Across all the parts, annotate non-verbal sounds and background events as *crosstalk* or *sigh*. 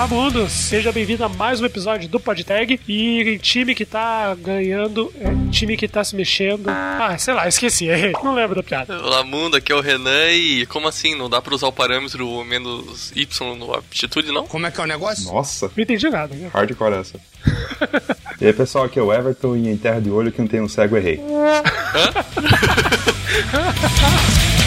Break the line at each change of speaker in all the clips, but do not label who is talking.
Olá, mundo! Seja bem-vindo a mais um episódio do PodTag. E time que tá ganhando, é, time que tá se mexendo. Ah, sei lá, esqueci, errei. Não lembro da piada.
Olá, mundo, aqui é o Renan e como assim? Não dá pra usar o parâmetro menos Y no aptitude, não?
Como é que é o negócio?
Nossa,
Não entendi nada, né?
hardcore essa. *laughs* e aí, pessoal, aqui é o Everton e em Terra de Olho que não tem um cego errei.
E *laughs*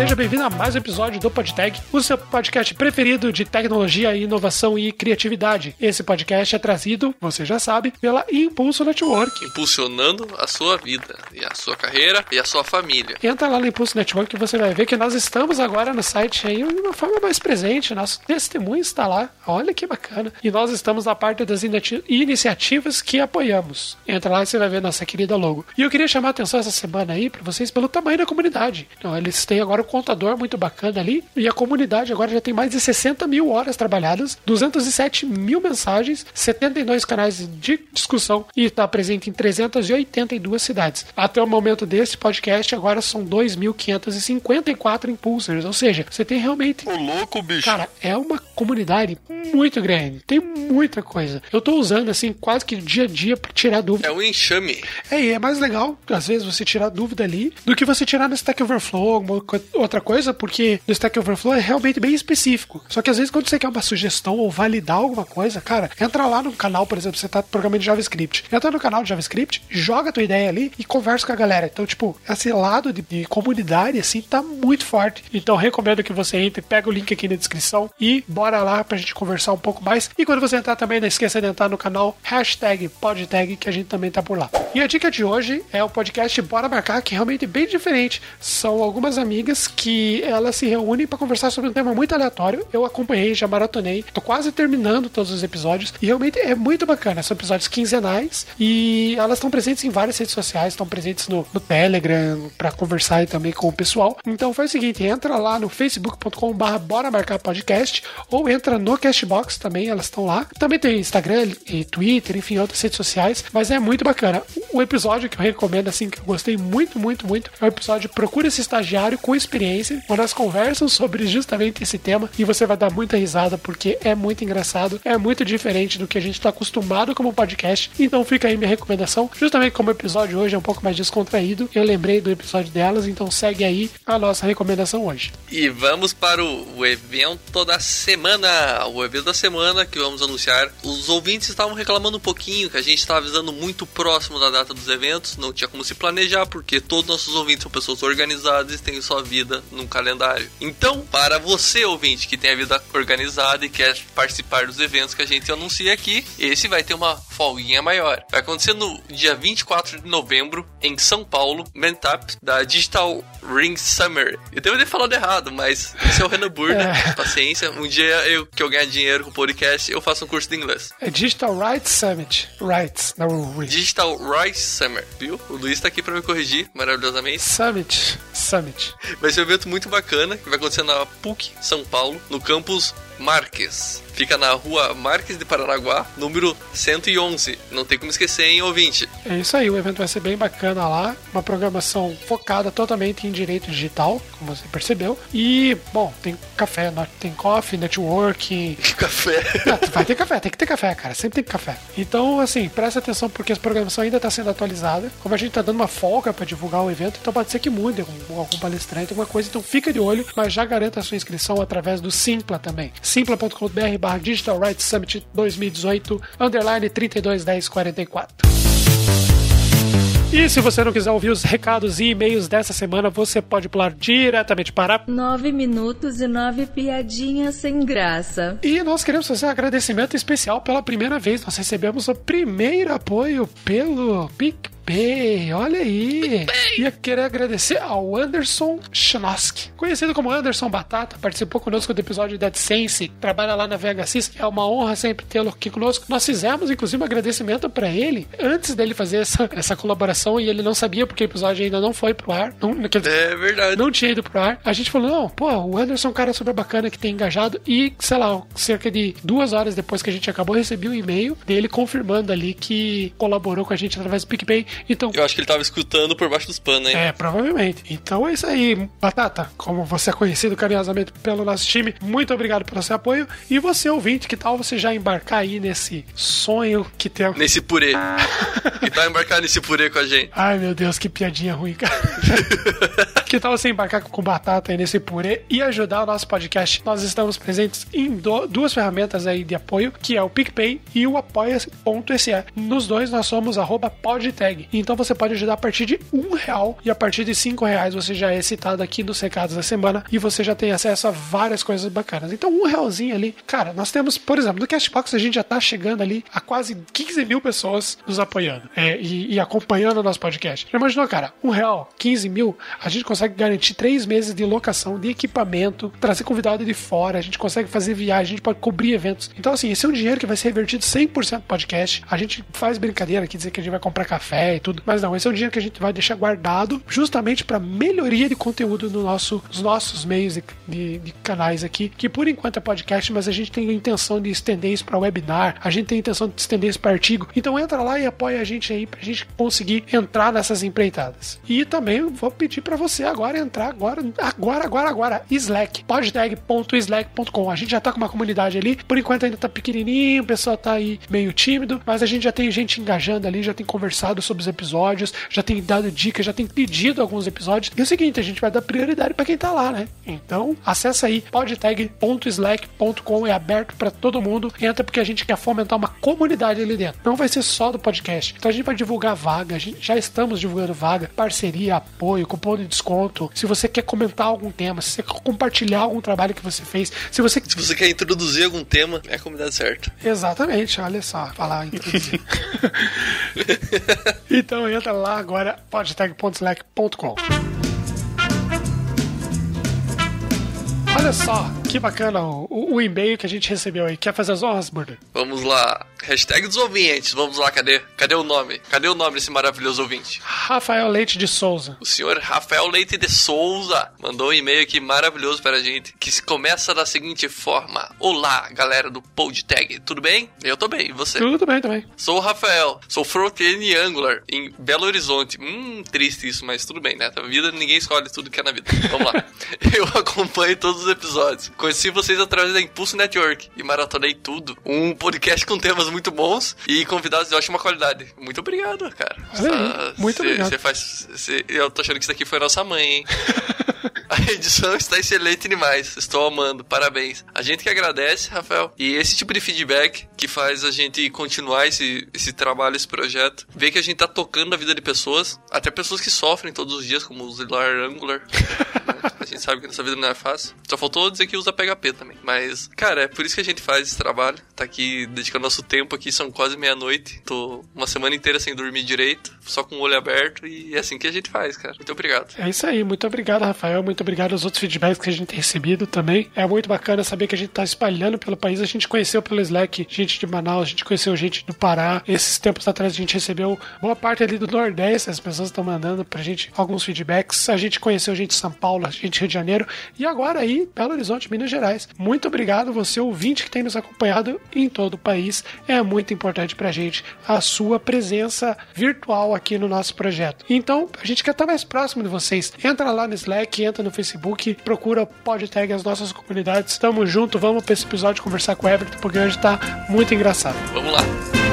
seja bem-vindo a mais um episódio do PodTag, o seu podcast preferido de tecnologia, inovação e criatividade. Esse podcast é trazido, você já sabe, pela Impulso Network.
Impulsionando a sua vida, e a sua carreira e a sua família.
Entra lá no Impulso Network que você vai ver que nós estamos agora no site aí de uma forma mais presente. Nosso testemunho está lá. Olha que bacana. E nós estamos na parte das iniciativas que apoiamos. Entra lá e você vai ver nossa querida logo. E eu queria chamar a atenção essa semana aí para vocês pelo tamanho da comunidade. Então, eles têm agora contador muito bacana ali. E a comunidade agora já tem mais de 60 mil horas trabalhadas, 207 mil mensagens, 72 canais de discussão e está presente em 382 cidades. Até o momento desse podcast, agora são 2.554 impulsers. Ou seja, você tem realmente
Ô, louco, bicho!
Cara, é uma comunidade muito grande. Tem muita coisa. Eu tô usando, assim, quase que dia a dia pra tirar dúvida.
É um enxame.
É, e é mais legal, às vezes, você tirar dúvida ali do que você tirar no Stack Overflow, alguma co- outra coisa, porque no Stack Overflow é realmente bem específico. Só que às vezes, quando você quer uma sugestão ou validar alguma coisa, cara, entra lá no canal, por exemplo, você tá programando JavaScript. Entra no canal de JavaScript, joga a tua ideia ali e conversa com a galera. Então, tipo, esse lado de, de comunidade, assim, tá muito forte. Então, recomendo que você entre, pega o link aqui na descrição e bora lá pra gente conversar um pouco mais. E quando você entrar também, não esqueça de entrar no canal hashtag podtag, que a gente também tá por lá. E a dica de hoje é o podcast Bora Marcar, que é realmente bem diferente. São algumas amigas que elas se reúnem para conversar sobre um tema muito aleatório. Eu acompanhei, já maratonei, tô quase terminando todos os episódios e realmente é muito bacana. São episódios quinzenais e elas estão presentes em várias redes sociais, estão presentes no, no Telegram para conversar também com o pessoal. Então faz o seguinte, entra lá no facebook.com/barra Bora Marcar Podcast ou entra no Castbox também, elas estão lá. Também tem Instagram e Twitter, enfim, outras redes sociais, mas é muito bacana. O episódio que eu recomendo, assim, que eu gostei muito, muito, muito, é o episódio Procura esse estagiário com experiência, onde elas conversam sobre justamente esse tema e você vai dar muita risada porque é muito engraçado, é muito diferente do que a gente está acostumado como podcast. Então fica aí minha recomendação. Justamente como o episódio hoje é um pouco mais descontraído, eu lembrei do episódio delas, então segue aí a nossa recomendação hoje.
E vamos para o, o evento da semana. O evento da semana que vamos anunciar. Os ouvintes estavam reclamando um pouquinho que a gente estava avisando muito próximo da data dos eventos. Não tinha como se planejar, porque todos nossos ouvintes são pessoas organizadas e têm sua vida num calendário. Então, para você, ouvinte, que tem a vida organizada e quer participar dos eventos que a gente anuncia aqui, esse vai ter uma folguinha maior. Vai acontecer no dia 24 de novembro, em São Paulo, Mentap, da Digital Ring Summer. Eu devo ter falado errado, mas esse é o Renan Burda. *laughs* Paciência. Um dia eu, que eu ganhar dinheiro com o podcast, eu faço um curso de inglês.
É Digital Rights Summit. Rights, não Rights.
Digital Rice Summer, viu? O Luiz tá aqui pra me corrigir maravilhosamente.
Summit. Summit.
Vai ser um evento muito bacana que vai acontecer na PUC São Paulo, no campus Marques. Fica na rua Marques de Paranaguá, número 111. Não tem como esquecer, hein, ouvinte?
É isso aí, o evento vai ser bem bacana lá. Uma programação focada totalmente em direito digital, como você percebeu. E, bom, tem café, no- tem coffee, networking. *laughs*
Café.
Ah, Vai ter café, tem que ter café, cara. Sempre tem café. Então, assim, presta atenção porque a programação ainda está sendo atualizada. Como a gente tá dando uma folga para divulgar o evento, então pode ser que mude algum, algum palestrante, alguma coisa. Então fica de olho, mas já garanta a sua inscrição através do Simpla também. simpla.com.br barra Digital Rights Summit 2018, underline 321044. E se você não quiser ouvir os recados e e-mails dessa semana, você pode pular diretamente para
Nove minutos e nove piadinhas sem graça.
E nós queremos fazer um agradecimento especial pela primeira vez. Nós recebemos o primeiro apoio pelo PicPay. Olha aí. Ia querer agradecer ao Anderson Chnoski, conhecido como Anderson Batata, participou conosco do episódio de AdSense, trabalha lá na VHSys. É uma honra sempre tê-lo aqui conosco. Nós fizemos, inclusive, um agradecimento para ele antes dele fazer essa, essa colaboração e ele não sabia porque o episódio ainda não foi pro ar. Não, dizer,
É verdade.
não tinha ido pro ar. A gente falou, não, pô, o Anderson é um cara super bacana que tem engajado. E, sei lá, cerca de duas horas depois que a gente acabou, recebi um e-mail dele confirmando ali que colaborou com a gente através do PicPay. Então,
Eu acho que ele tava escutando por baixo dos panos, hein?
é, provavelmente. Então é isso aí, Batata. Como você é conhecido carinhosamente pelo nosso time, muito obrigado pelo seu apoio. E você, ouvinte, que tal você já embarcar aí nesse sonho que tem.
Nesse purê. *laughs* que tá embarcado nesse purê com a gente.
Ai, meu Deus, que piadinha ruim, cara. *laughs* que tal você embarcar com batata aí nesse purê e ajudar o nosso podcast? Nós estamos presentes em do- duas ferramentas aí de apoio, que é o PicPay e o apoia.se. Nos dois nós somos arroba Então você pode ajudar a partir de um real e a partir de cinco reais você já é citado aqui nos recados da semana e você já tem acesso a várias coisas bacanas. Então um realzinho ali, cara, nós temos, por exemplo, no Castbox a gente já tá chegando ali a quase 15 mil pessoas nos apoiando é, e, e acompanhando o nosso podcast. Já imaginou, cara? Um real, 15 mil, a gente consegue garantir três meses de locação de equipamento, trazer convidado de fora, a gente consegue fazer viagem, a gente pode cobrir eventos. Então, assim, esse é um dinheiro que vai ser revertido 100% no podcast. A gente faz brincadeira aqui, dizer que a gente vai comprar café e tudo, mas não, esse é um dinheiro que a gente vai deixar guardado justamente para melhoria de conteúdo no nosso, nos nossos meios de, de- de canais aqui, que por enquanto é podcast, mas a gente tem a intenção de estender isso para webinar, a gente tem a intenção de estender isso para artigo. Então entra lá e apoia a gente aí pra gente conseguir entrar nessas empreitadas. E também vou pedir para você agora entrar agora, agora, agora, agora, Slack, podtag.slack.com. A gente já tá com uma comunidade ali, por enquanto ainda tá pequenininho, o pessoal tá aí meio tímido, mas a gente já tem gente engajando ali, já tem conversado sobre os episódios, já tem dado dicas, já tem pedido alguns episódios. E é o seguinte, a gente vai dar prioridade para quem tá lá, né? Então, acessa aí podtag.slack.com, é aberto para todo mundo. Entra porque a gente quer fomentar uma comunidade ali dentro. Não vai ser só do podcast. Então a gente vai divulgar vaga, a gente já estamos divulgando vaga, parceria, apoio, cupom de desconto. Se você quer comentar algum tema, se você quer compartilhar algum trabalho que você fez, se você
Se você quer introduzir algum tema, é a comunidade certa.
Exatamente, olha só, falar introduzir. *laughs* então entra lá agora, podtag.slack.com. Olha só, que bacana o, o- e-mail que a gente recebeu aí. Quer fazer as honras, Burger?
Vamos lá. Hashtag dos ouvintes. Vamos lá, cadê? Cadê o nome? Cadê o nome desse maravilhoso ouvinte?
Rafael Leite de Souza.
O senhor Rafael Leite de Souza mandou um e-mail aqui maravilhoso para a gente, que se começa da seguinte forma: Olá, galera do PodTag, tudo bem? Eu tô bem, e você?
Tudo bem também.
Sou o Rafael, sou front-end Angular em Belo Horizonte. Hum, triste isso, mas tudo bem, né? Na vida ninguém escolhe tudo que é na vida. Vamos lá. *laughs* Eu acompanho todos os episódios. Conheci vocês através da Impulso Network e maratonei tudo. Um podcast com temas muito bons e convidados de ótima qualidade. Muito obrigado, cara.
Aí,
Essa-
muito
cê-
obrigado.
cê faz, cê- eu tô achando que isso daqui foi nossa mãe, hein? *laughs* *laughs* A edição está excelente demais. Estou amando. Parabéns. A gente que agradece, Rafael. E esse tipo de feedback que faz a gente continuar esse, esse trabalho, esse projeto. Ver que a gente tá tocando a vida de pessoas. Até pessoas que sofrem todos os dias, como usar Angular. a gente sabe que nessa vida não é fácil. Só faltou dizer que usa PHP também. Mas, cara, é por isso que a gente faz esse trabalho. Tá aqui dedicando nosso tempo aqui. São quase meia-noite. Tô uma semana inteira sem dormir direito. Só com o olho aberto. E é assim que a gente faz, cara. Muito obrigado.
É isso aí, muito obrigado, Rafael. Muito obrigado aos outros feedbacks que a gente tem recebido também. É muito bacana saber que a gente tá espalhando pelo país. A gente conheceu pelo Slack gente de Manaus, a gente conheceu gente do Pará. Esses tempos atrás a gente recebeu boa parte ali do Nordeste, as pessoas estão mandando pra gente alguns feedbacks. A gente conheceu gente de São Paulo, gente de Rio de Janeiro e agora aí Belo Horizonte, Minas Gerais. Muito obrigado, você ouvinte que tem nos acompanhado em todo o país. É muito importante pra gente a sua presença virtual aqui no nosso projeto. Então, a gente quer estar mais próximo de vocês. Entra lá no Slack, entra no Facebook, procura o podtag as nossas comunidades. Tamo junto, vamos pra esse episódio conversar com o Everton, porque hoje tá muito engraçado.
Vamos lá.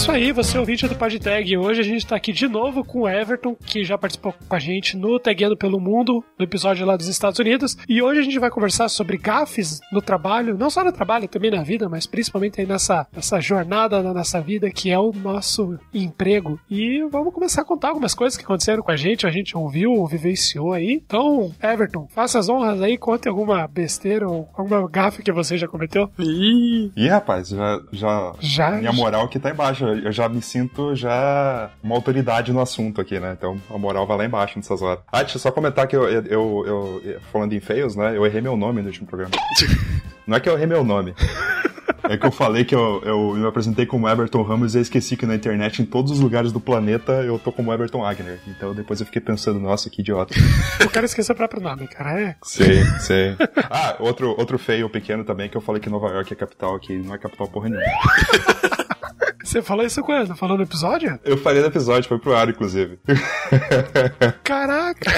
Isso aí, você é ouvinte do PodTag. Hoje a gente tá aqui de novo com o Everton, que já participou com a gente no Tagueando pelo Mundo, no episódio lá dos Estados Unidos. E hoje a gente vai conversar sobre gafes no trabalho, não só no trabalho, também na vida, mas principalmente aí nessa, nessa jornada da nossa vida, que é o nosso emprego. E vamos começar a contar algumas coisas que aconteceram com a gente, a gente ouviu, vivenciou aí. Então, Everton, faça as honras aí, conte alguma besteira ou alguma gafe que você já cometeu.
Ih, rapaz, já, já,
Já?
minha moral aqui tá embaixo. Eu já me sinto já uma autoridade no assunto aqui, né? Então a moral vai lá embaixo nessas horas. Ah, deixa eu só comentar que eu, eu, eu- eu- falando em feios, né? Eu errei meu nome no último programa. *laughs* Não é que eu errei meu nome. É que eu falei que eu, eu me apresentei como Everton Ramos e eu esqueci que na internet, em todos os lugares do planeta, eu tô como Everton Agner. Então depois eu fiquei pensando, nossa, que idiota. *laughs*
O cara esqueceu o próprio nome, cara. É.
Sim, sim. Ah, outro, outro feio pequeno também, que eu falei que Nova York é capital aqui, não é capital porra nenhuma. *laughs*
Você falou isso quando? Falou no episódio?
Eu falei no episódio, foi pro ar, inclusive. *laughs*
Caraca!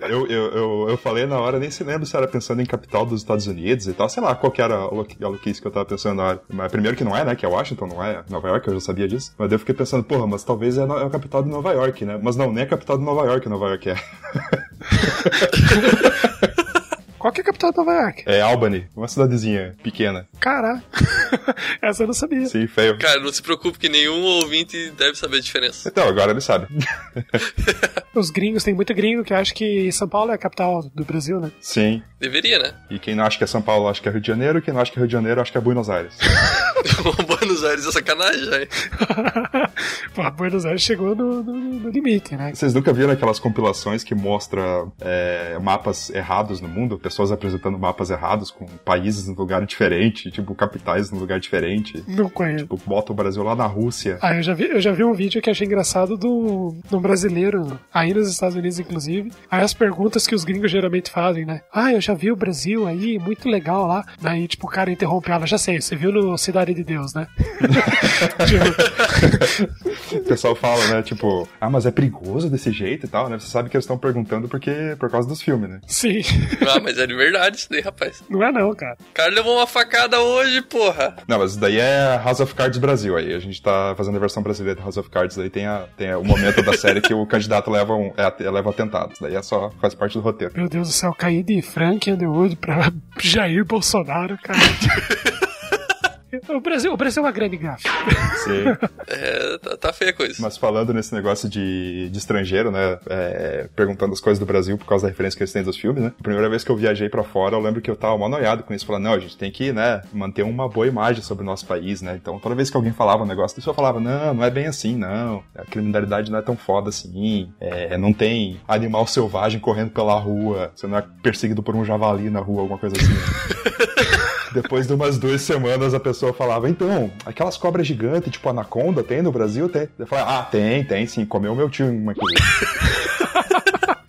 Eu, eu, eu, eu, falei na hora, nem se lembra se era pensando em capital dos Estados Unidos e tal, sei lá qual que era a louquice que eu tava pensando na hora. Mas primeiro que não é, né, que é Washington, não é Nova York, eu já sabia disso. Mas daí eu fiquei pensando, porra, mas talvez é, é a capital de Nova York, né? Mas não, nem a capital de Nova York, Nova York é. *laughs*
Qual que é a capital de Nova York?
É Albany, uma cidadezinha pequena.
Caraca, *laughs* essa eu não sabia.
Sim, feio.
Cara, não se preocupe que nenhum ouvinte deve saber a diferença.
Então, agora ele sabe. *laughs*
Os gringos, tem muito gringo que acha que São Paulo é a capital do Brasil, né?
Sim.
Deveria, né?
E quem não acha que é São Paulo, acha que é Rio de Janeiro, e quem não acha que é Rio de Janeiro, acha que é Buenos Aires. *laughs*
Buenos Aires é sacanagem, já.
Pô, Buenos Aires chegou no, no, no, limite, né?
Vocês nunca viram aquelas compilações que mostra é, mapas errados no mundo? Pessoas apresentando mapas errados com países em lugar diferente, tipo, capitais em lugar diferente.
Não conheço.
Tipo, bota o Brasil lá na Rússia.
Ah, eu já vi, eu já vi um vídeo que achei engraçado do, do brasileiro, aí nos Estados Unidos, inclusive. Aí as perguntas que os gringos geralmente fazem, né? Ah, eu já vi o Brasil aí, muito legal lá. Daí, tipo, o cara interrompeu ela, já sei, você viu no Cidade de Deus, né? *laughs*
tipo... o pessoal fala, né, tipo, ah, mas é perigoso desse jeito e tal, né? Você sabe que eles estão perguntando porque por causa dos filmes, né?
Sim.
Ah, mas é de verdade isso daí, rapaz.
Não é não, cara.
O cara levou uma facada hoje, porra.
Não, mas isso daí é House of Cards Brasil aí. A gente tá fazendo a versão brasileira de House of Cards, daí tem, a, tem o momento da série que o candidato leva um é, leva atentado. Isso daí é só, faz parte do roteiro.
Meu Deus do céu, caí de Frank Underwood pra *laughs* Jair Bolsonaro, cara. *laughs* O Brasil, o Brasil é uma grande gafe.
Sim. *laughs*
É, tá, tá feia a coisa.
Mas falando nesse negócio de, de estrangeiro, né? É, perguntando as coisas do Brasil por causa da referência que eles têm dos filmes, né? A primeira vez que eu viajei para fora, eu lembro que eu tava mal noiado com isso, falando, não, a gente tem que, né, manter uma boa imagem sobre o nosso país, né? Então toda vez que alguém falava um negócio disso, eu falava, não, não é bem assim, não. A criminalidade não é tão foda assim. É, não tem animal selvagem correndo pela rua. Você não é perseguido por um javali na rua, alguma coisa assim. *laughs* Depois de umas duas semanas, a pessoa falava: Então, aquelas cobras gigantes, tipo anaconda, tem no Brasil? Tem. Eu falei: Ah, tem, tem sim. Comeu meu tio uma aqui. *laughs*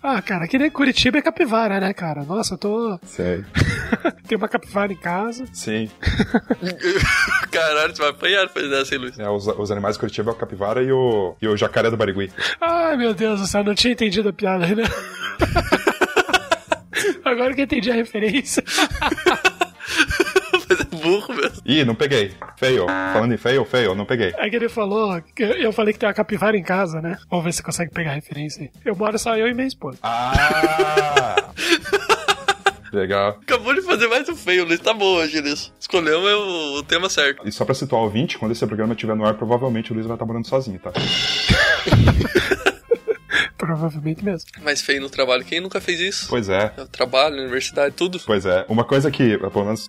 Ah, cara, aqui nem Curitiba é capivara, né, cara? Nossa, eu tô.
Sei. *laughs*
Tem uma capivara em casa.
Sim. *laughs*
Caralho, você vai apanhar depois dessa, hein, Luiz?
É, os, os animais de Curitiba é o capivara e o, e o jacaré do Barigui.
Ai, meu Deus do céu, não tinha entendido a piada ainda. Agora que eu entendi a referência.
Burro mesmo.
Ih, não peguei. Feio. Falando em feio, feio, não peguei.
É que ele falou, que eu falei que tem uma capivara em casa, né? Vamos ver se você consegue pegar a referência aí. Eu moro só eu e minha esposa.
Ah! *laughs* Legal.
Acabou de fazer mais um feio, Luiz. Tá bom hoje. Escolhemos o, o tema certo.
E só pra situar o ouvinte, quando esse programa estiver no ar, provavelmente o Luiz vai estar morando sozinho, tá? *laughs*
Provavelmente mesmo.
Mas feio no trabalho, quem nunca fez isso?
Pois é.
É o trabalho, universidade, tudo.
Pois é. Uma coisa que, pelo menos,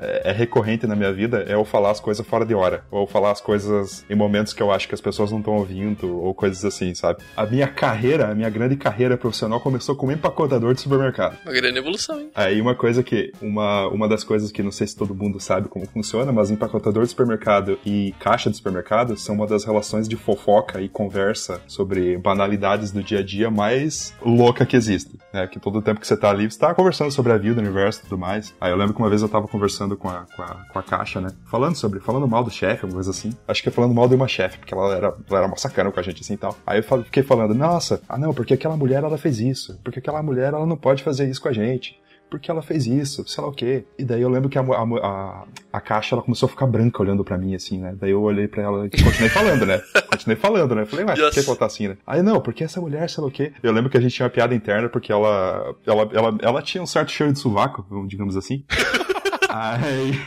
é, é recorrente na minha vida é eu falar as coisas fora de hora. Ou falar as coisas em momentos que eu acho que as pessoas não estão ouvindo, ou coisas assim, sabe? A minha carreira, a minha grande carreira profissional começou como empacotador de supermercado.
Uma grande evolução, hein?
Aí uma coisa que, uma, uma das coisas que não sei se todo mundo sabe como funciona, mas empacotador de supermercado e caixa de supermercado são uma das relações de fofoca e conversa sobre banalidades do dia a dia mais louca que existe, né? Que todo tempo que você tá ali, você tá conversando sobre a vida, o universo e tudo mais. Aí eu lembro que uma vez eu tava conversando com a, com a, com a caixa, né? Falando sobre, falando mal do chefe, alguma coisa assim. Acho que é falando mal de uma chefe, porque ela era, ela era uma sacana com a gente assim e tal. Aí eu fiquei falando, nossa, ah não, porque aquela mulher ela fez isso, porque aquela mulher ela não pode fazer isso com a gente porque ela fez isso, sei lá o quê. E daí eu lembro que a, a, a, caixa ela começou a ficar branca olhando para mim, assim, né? Daí eu olhei para ela e continuei falando, né? *laughs* Continuei falando, né? Falei, mas yes. por que, ela tá assim, né? Aí não, porque essa mulher, sei lá o quê. Eu lembro que a gente tinha uma piada interna porque ela, ela, ela, ela tinha um certo cheiro de sovaco, digamos assim. *laughs* Aí.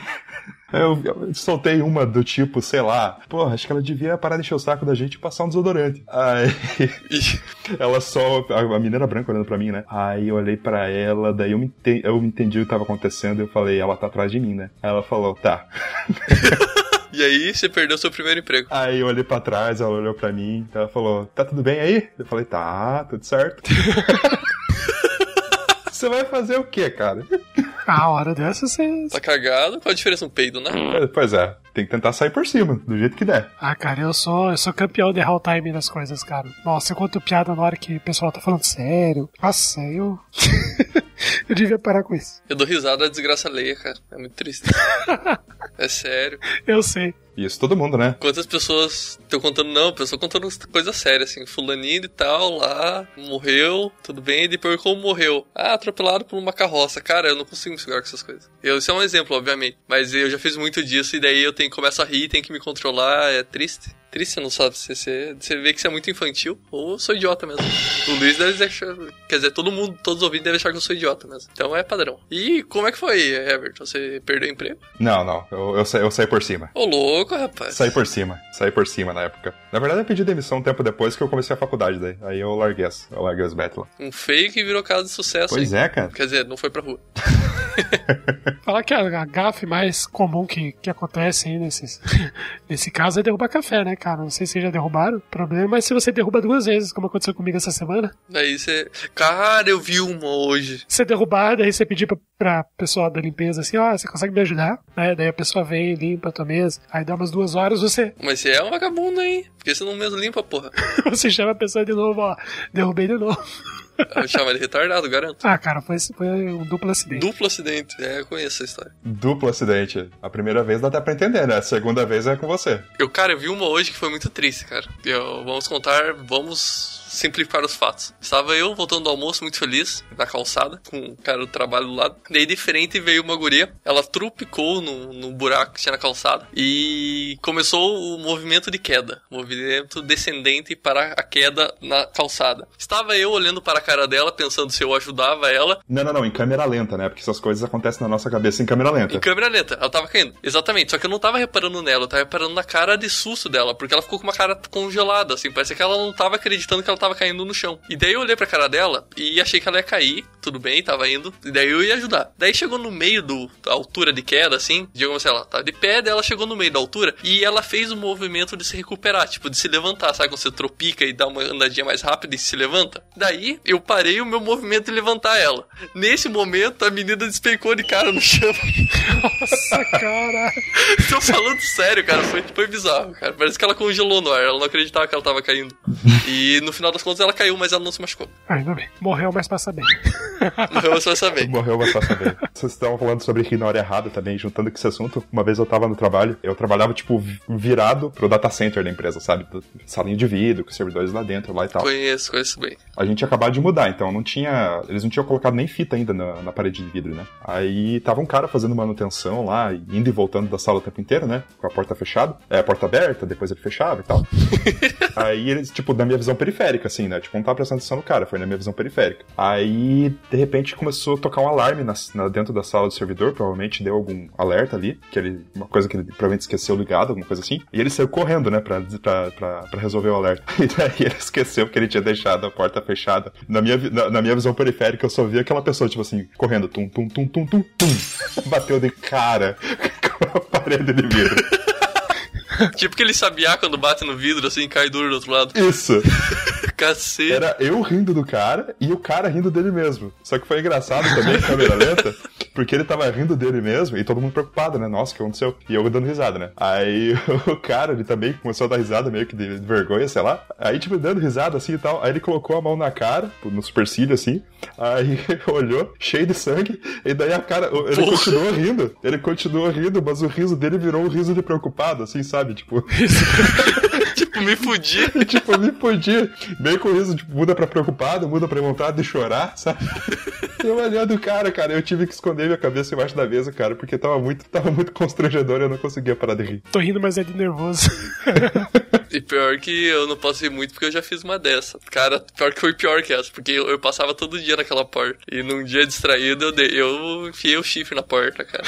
Eu, eu, soltei uma do tipo, sei lá, porra, acho que ela devia parar de encher o saco da gente e passar um desodorante. Aí. *laughs* ela só. A, a menina branca olhando pra mim, né? Aí eu olhei pra ela, daí eu me, entendi, eu me entendi o que tava acontecendo e eu falei, ela tá atrás de mim, né? Aí ela falou, tá. *laughs*
E aí você perdeu seu primeiro emprego.
Aí eu olhei pra trás, ela olhou pra mim, ela falou, tá tudo bem aí? Eu falei, tá, tudo certo. *laughs* você vai fazer o quê, cara?
A hora dessa você.
Tá cagado? Qual a diferença um peido, né?
É, pois é, tem que tentar sair por cima, do jeito que der.
Ah, cara, eu sou, eu sou campeão de errar o time das coisas, cara. Nossa, eu conto piada na hora que o pessoal tá falando sério. Nossa, eu. *laughs* eu devia parar com isso.
Eu dou risada da desgraça alheia, cara. É muito triste. *laughs* é sério.
Eu sei.
Isso todo mundo, né?
Quantas pessoas estão contando, não, a pessoa contando coisa séria, assim, fulaninho e tal, lá, morreu, tudo bem, e depois como morreu? Ah, atropelado por uma carroça. Cara, eu não consigo me segurar com essas coisas. Eu, isso é um exemplo, obviamente, mas eu já fiz muito disso e daí eu tenho, começo a rir, tenho que me controlar, é triste. Triste, não sabe se você, você vê que você é muito infantil ou eu sou idiota mesmo. O Luiz deve achar, quer dizer, todo mundo, todos os ouvintes devem achar que eu sou idiota mesmo. Então é padrão. E como é que foi, Herbert? Você perdeu o emprego?
Não, não, eu, eu, saí, eu saí por cima.
Ô, louco, rapaz.
Saí por cima, saí por cima na época. Na verdade, eu pedi demissão um tempo depois que eu comecei a faculdade daí. Aí eu larguei as, eu larguei as bet lá.
Um fake virou caso de sucesso.
Pois
hein?
é, cara.
Quer dizer, não foi pra rua. *laughs*
Falar que a gafe mais comum que, que acontece aí nesse, *laughs* nesse caso é derrubar café, né, cara? Não sei se já derrubaram. O problema é se você derruba duas vezes, como aconteceu comigo essa semana.
Daí você. Cara, eu vi uma hoje.
Você derrubar, daí você pedir pra, pra pessoa da limpeza assim, ó, você consegue me ajudar? Né? Daí a pessoa vem, limpa a tua mesa. Aí dá umas duas horas, você, *laughs*
Mas você é um vagabundo, hein? Porque você não mesmo limpa, porra.
você chama a pessoa de novo, ó, derrubei de novo.
Eu chamo ele retardado, garanto.
Ah, cara, foi, foi um duplo acidente.
Duplo acidente. É, eu conheço essa história.
Duplo acidente. A primeira vez dá até pra entender, né? A segunda vez é com você.
Eu, cara, eu vi uma hoje que foi muito triste, cara. Eu, vamos contar, vamos simplificar os fatos. Estava eu voltando do almoço muito feliz, na calçada, com o cara do trabalho do lado. Daí de frente veio uma guria, ela trupicou no, no buraco que tinha na calçada e começou o movimento de queda, movimento descendente para a queda na calçada. Estava eu olhando para a cara dela, pensando se eu ajudava ela,
Não, não, não, em câmera lenta, né? Porque essas coisas acontecem na nossa cabeça em câmera lenta.
Em câmera lenta, ela tava caindo. Exatamente, só que eu não tava reparando nela, eu tava reparando na cara de susto dela, porque ela ficou com uma cara congelada, assim, parecia que ela não tava acreditando que ela tava caindo no chão. E daí eu olhei pra cara dela e achei que ela ia cair, tudo bem, tava indo, e daí eu ia ajudar. Daí chegou no meio do, da altura de queda, assim, digamos assim, ela tava de pé, daí ela chegou no meio da altura e ela fez o movimento de se recuperar, tipo, de se levantar, sabe? Quando você tropica e dá uma andadinha mais rápida e se levanta. Daí eu parei o meu movimento de levantar ela. Nesse momento, a menina despencou de cara no chão.
Nossa, cara. *laughs*
Tô falando sério, cara. Foi, foi bizarro, cara. Parece que ela congelou no ar. Ela não acreditava que ela tava caindo. E no final das contas ela caiu, mas ela não se machucou.
Ainda bem. Morreu, mas passa bem. *laughs*
Morreu, você vai saber.
Morreu, mas passa bem. Vocês estavam falando sobre rir na hora errada também, juntando com esse assunto. Uma vez eu tava no trabalho, eu trabalhava, tipo, vi- virado pro data center da empresa, sabe? Salinha de vidro, com os servidores lá dentro, lá e tal.
Conheço, conheço bem.
A gente tinha acabado de mudar, então não tinha. Eles não tinham colocado nem fita ainda na, na parede de vidro, né? Aí tava um cara fazendo manutenção lá, indo e voltando da sala o tempo inteiro, né? Com a porta fechada. É, a porta aberta, depois ele fechava e tal. *laughs* Aí eles, tipo, na minha visão periférica, assim, né? Tipo, não tava prestando atenção no cara, foi na minha visão periférica. Aí, de repente, começou a tocar um alarme na, na- dentro da sala do servidor, provavelmente deu algum alerta ali, que ele, uma coisa que ele provavelmente esqueceu ligado, alguma coisa assim. E ele saiu correndo, né, pra, pra, pra, pra resolver o alerta. *laughs* E daí ele esqueceu que ele tinha deixado a porta fechada. Na minha, na, na minha visão periférica, eu só vi aquela pessoa, tipo assim, correndo, tum, tum, tum, tum, tum, tum. *laughs* Bateu de cara *laughs* com a parede de vidro. *laughs*
Tipo aquele sabiá quando bate no vidro assim cai duro do outro lado.
Isso. *laughs*
Cacete.
Era eu rindo do cara e o cara rindo dele mesmo. Só que foi engraçado também, câmera lenta, porque ele tava rindo dele mesmo e todo mundo preocupado, né? Nossa, o que aconteceu? E eu dando risada, né? Aí *laughs* o cara, ele também começou a dar risada meio que de vergonha, sei lá. Aí, tipo, dando risada assim e tal. Aí ele colocou a mão na cara, no supercílio assim. Aí *laughs* olhou, cheio de sangue. E daí a cara, ele
Porra.
continuou rindo. Ele continuou rindo, mas o riso dele virou um riso de preocupado, assim, sabe? Tipo. *laughs* *laughs*
Me fudi.
E, *laughs* tipo, me podia. Meio com isso, tipo, muda pra preocupado, muda pra vontade de chorar, sabe? *laughs* Eu olhando o cara, cara, eu tive que esconder minha cabeça embaixo da mesa, cara, porque tava muito, tava muito constrangedor e eu não conseguia parar de rir.
Tô rindo, mas é de nervoso.
E pior que eu não posso rir muito porque eu já fiz uma dessa. Cara, pior que foi pior que essa, porque eu, eu passava todo dia naquela porta. E num dia distraído eu, dei, eu enfiei o chifre na porta, cara.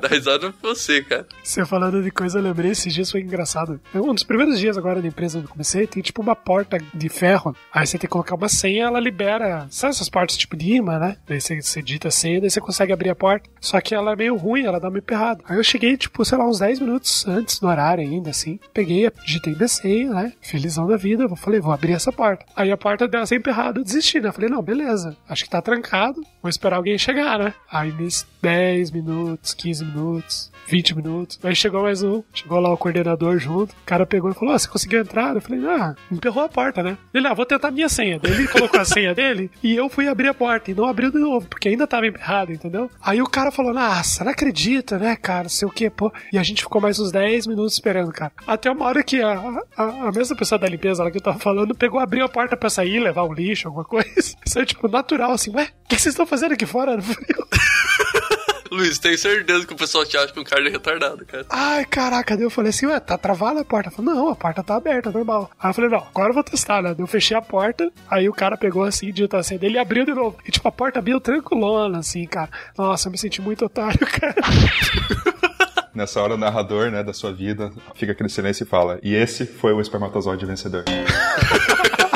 Dá risada pra você, cara.
Você falando de coisa, eu lembrei, esses dias foi engraçado. Um dos primeiros dias agora na empresa onde eu comecei, tem tipo uma porta de ferro. Aí você tem que colocar uma senha, ela libera. Sabe essas portas tipo de imã, né? Daí você, você digita a senha, daí você consegue abrir a porta. Só que ela é meio ruim, ela dá meio perrado. Aí eu cheguei, tipo, sei lá, uns 10 minutos antes do horário ainda, assim. Peguei, digitei minha senha, né? Felizão da vida. Eu falei, vou abrir essa porta. Aí a porta dela sempre errada, eu desisti, né? Eu falei, não, beleza. Acho que tá trancado. Vou esperar alguém chegar, né? Aí nesses 10 minutos, 15 minutos, 20 minutos. Aí chegou mais um, chegou lá o coordenador junto. O cara pegou e falou: ah, Você conseguiu entrar? Eu falei: Ah, emperrou a porta, né? Ele, ah, vou tentar a minha senha. Daí ele colocou a *laughs* senha dele e eu fui abrir a porta e não abriu de novo, porque ainda tava emperrado, entendeu? Aí o cara falou: Nossa, não acredita, né, cara? Sei o que, pô. E a gente ficou mais uns 10 minutos esperando, cara. Até uma hora que a, a, a mesma pessoa da limpeza lá que eu tava falando pegou, abriu a porta pra sair, levar um lixo, alguma *laughs* coisa. Isso é tipo natural, assim, ué, o que, que vocês estão fazendo aqui fora *laughs* no frio?
Luiz, tenho certeza que o pessoal te acha que um cara é retardado, cara.
Ai, caraca, daí eu falei assim, ué, tá travada a porta? Falei, não, a porta tá aberta, normal. Aí eu falei, não, agora eu vou testar, né? Daí eu fechei a porta, aí o cara pegou assim, digitou assim, dele e abriu de novo. E tipo, a porta abriu tranquilona, assim, cara. Nossa, eu me senti muito otário, *laughs* cara.
Nessa hora o narrador, né, da sua vida, fica aquele silêncio e fala, e esse foi o espermatozoide vencedor. *laughs*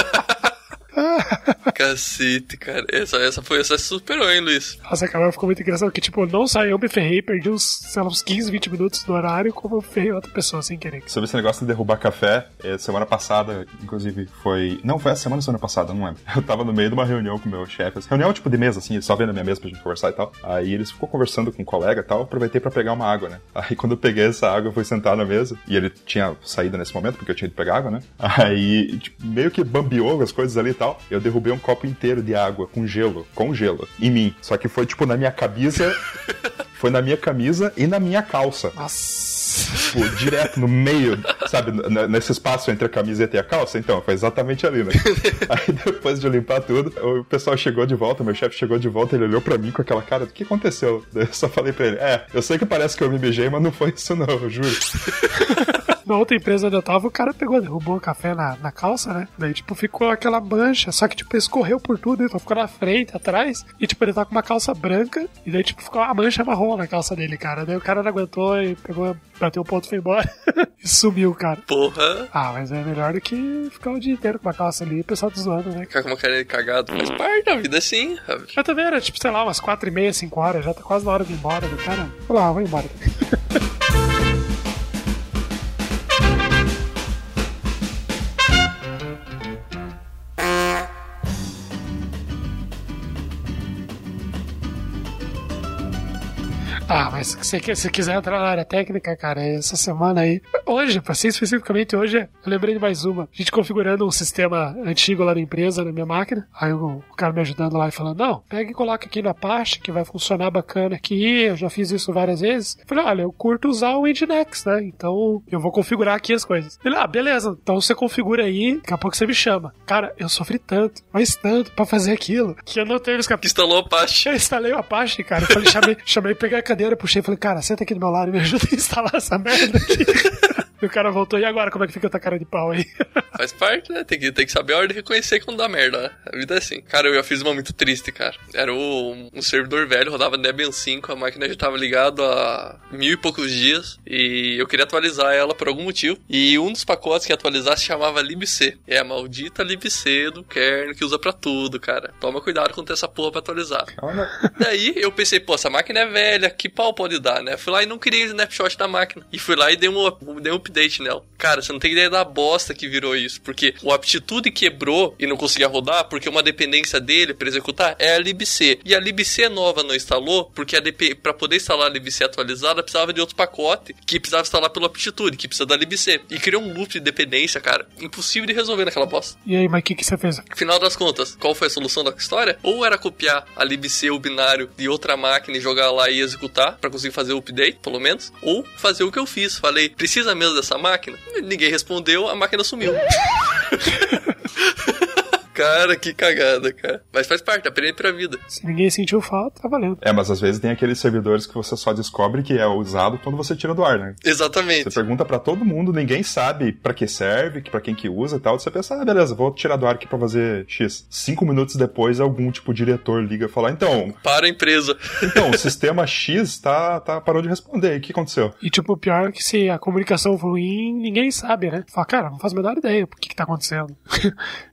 *laughs*
Cacete, cara. Essa, essa foi, essa superou, hein, Luiz?
Nossa, cara, ficou muito engraçado, que tipo, não só eu me ferrei, perdi uns, sei lá, uns 15, 20 minutos do horário, como eu ferrei outra pessoa sem querer.
Sobre esse negócio de derrubar café, é, semana passada, inclusive, foi... Não, foi a semana semana passada, não lembro. *laughs* Eu tava no meio de uma reunião com o meu chefe, assim, reunião tipo de mesa, assim, só vendo a minha mesa pra gente conversar e tal. Aí eles ficou conversando com um colega e tal, aproveitei pra pegar uma água, né? *laughs* Aí quando eu peguei essa água, eu fui sentar na mesa, e ele tinha saído nesse momento, porque eu tinha ido pegar água, né? Aí, tipo, meio que bambiou as coisas ali e tal, eu derrubei um copo inteiro de água com gelo, com gelo, em mim. Só que foi, tipo, na minha camisa. *laughs* foi na minha camisa e na minha calça.
Nossa.
Tipo, direto no meio, sabe? Nesse espaço entre a camiseta e a calça. Então, foi exatamente ali, né? *laughs* Aí depois de limpar tudo, o pessoal chegou de volta, meu chefe chegou de volta, ele olhou pra mim com aquela cara: o que aconteceu? Eu só falei pra ele: é, eu sei que parece que eu me beijei, mas não foi isso, não, eu juro. *laughs*
Na outra empresa onde eu tava, o cara pegou, derrubou o café na, na calça, né? Daí, tipo, ficou aquela mancha, só que, tipo, escorreu por tudo, então ficou na frente, atrás, e, tipo, ele tá com uma calça branca, e daí, tipo, ficou uma mancha marrom na calça dele, cara. Daí o cara não aguentou e pegou, bateu o ponto e foi embora. *laughs* e sumiu, cara.
Porra.
Ah, mas é melhor do que ficar o dia inteiro com uma calça ali e o pessoal te zoando, né?
Ficar com uma cara cagado faz parte da vida, sim. sabe?
Eu também era, tipo, sei lá, umas quatro e meia, cinco horas, já tá quase na hora de ir embora do cara. Falei, ah, vou embora. *laughs* Ah, mas se você se quiser entrar na área técnica, cara, essa semana aí. Hoje, pra ser especificamente hoje, eu lembrei de mais uma. A gente configurando um sistema antigo lá na empresa, na minha máquina. Aí o, cara me ajudando lá e falando: Não, pega e coloca aqui na pasta que vai funcionar bacana aqui. Eu já fiz isso várias vezes. Eu falei: Olha, eu curto usar o Nginx, né? Então eu vou configurar aqui as coisas. Ele, ah, beleza. Então você configura aí, daqui a pouco você me chama. Cara, eu sofri tanto, mas tanto pra fazer aquilo, que eu não tenho os cap...
Instalou a pasta.
Eu instalei o Apache, cara. Eu falei, chamei, *laughs* chamei, peguei a cadeira, puxei e falei, cara, senta aqui do meu lado e me *laughs* ajuda a instalar essa merda aqui. *laughs* e o cara voltou, e agora como é que fica a tua cara de pau aí? *laughs*
Faz parte, né? Tem que, tem que saber a hora de reconhecer quando dá merda, né? A vida é assim. Cara, eu já fiz uma muito triste, cara. Era o- um servidor velho, rodava Debian 5, a máquina já tava ligada há mil e poucos dias. E eu queria atualizar ela por algum motivo. E um dos pacotes que atualizar se chamava libc. É a maldita libc do kernel que usa pra tudo, cara. Toma cuidado quando tem essa porra pra atualizar. Daí eu pensei, pô, essa máquina é velha, que pau pode dar, né? Fui lá e não criei snapshot da máquina. E fui lá e dei um, dei um update nela. Cara, você não tem ideia da bosta que virou isso. Porque o aptitude quebrou e não conseguia rodar, porque uma dependência dele pra executar é a libc. E a libc nova não instalou, porque a DP, pra poder instalar a libc atualizada, precisava de outro pacote que precisava instalar pelo aptitude, que precisa da libc. E criou um loop de dependência, cara. Impossível de resolver naquela bosta.
E aí, mas o que, que você fez?
Final das contas, qual foi a solução da história? Ou era copiar a libc, o binário, de outra máquina e jogar lá e executar pra conseguir fazer o update, pelo menos. Ou fazer o que eu fiz. Falei, precisa mesmo dessa máquina? Ninguém respondeu, a máquina sumiu. *laughs* Cara, que cagada, cara. Mas faz parte, aprende pra vida.
Se ninguém sentiu falta, tá valendo.
É, mas às vezes tem aqueles servidores que você só descobre que é usado quando você tira do ar, né?
Exatamente.
Você pergunta pra todo mundo, ninguém sabe pra que serve, pra quem que usa e tal. Você pensa, ah, beleza, vou tirar do ar aqui pra fazer X. Cinco minutos depois, algum tipo diretor liga e fala, então,
Para a empresa.
então, o *laughs* sistema X tá, tá, parou de responder. E o que aconteceu?
E tipo, o pior é que se a comunicação for ruim, ninguém sabe, né? Fala, cara, não faz a menor ideia por que, que tá acontecendo.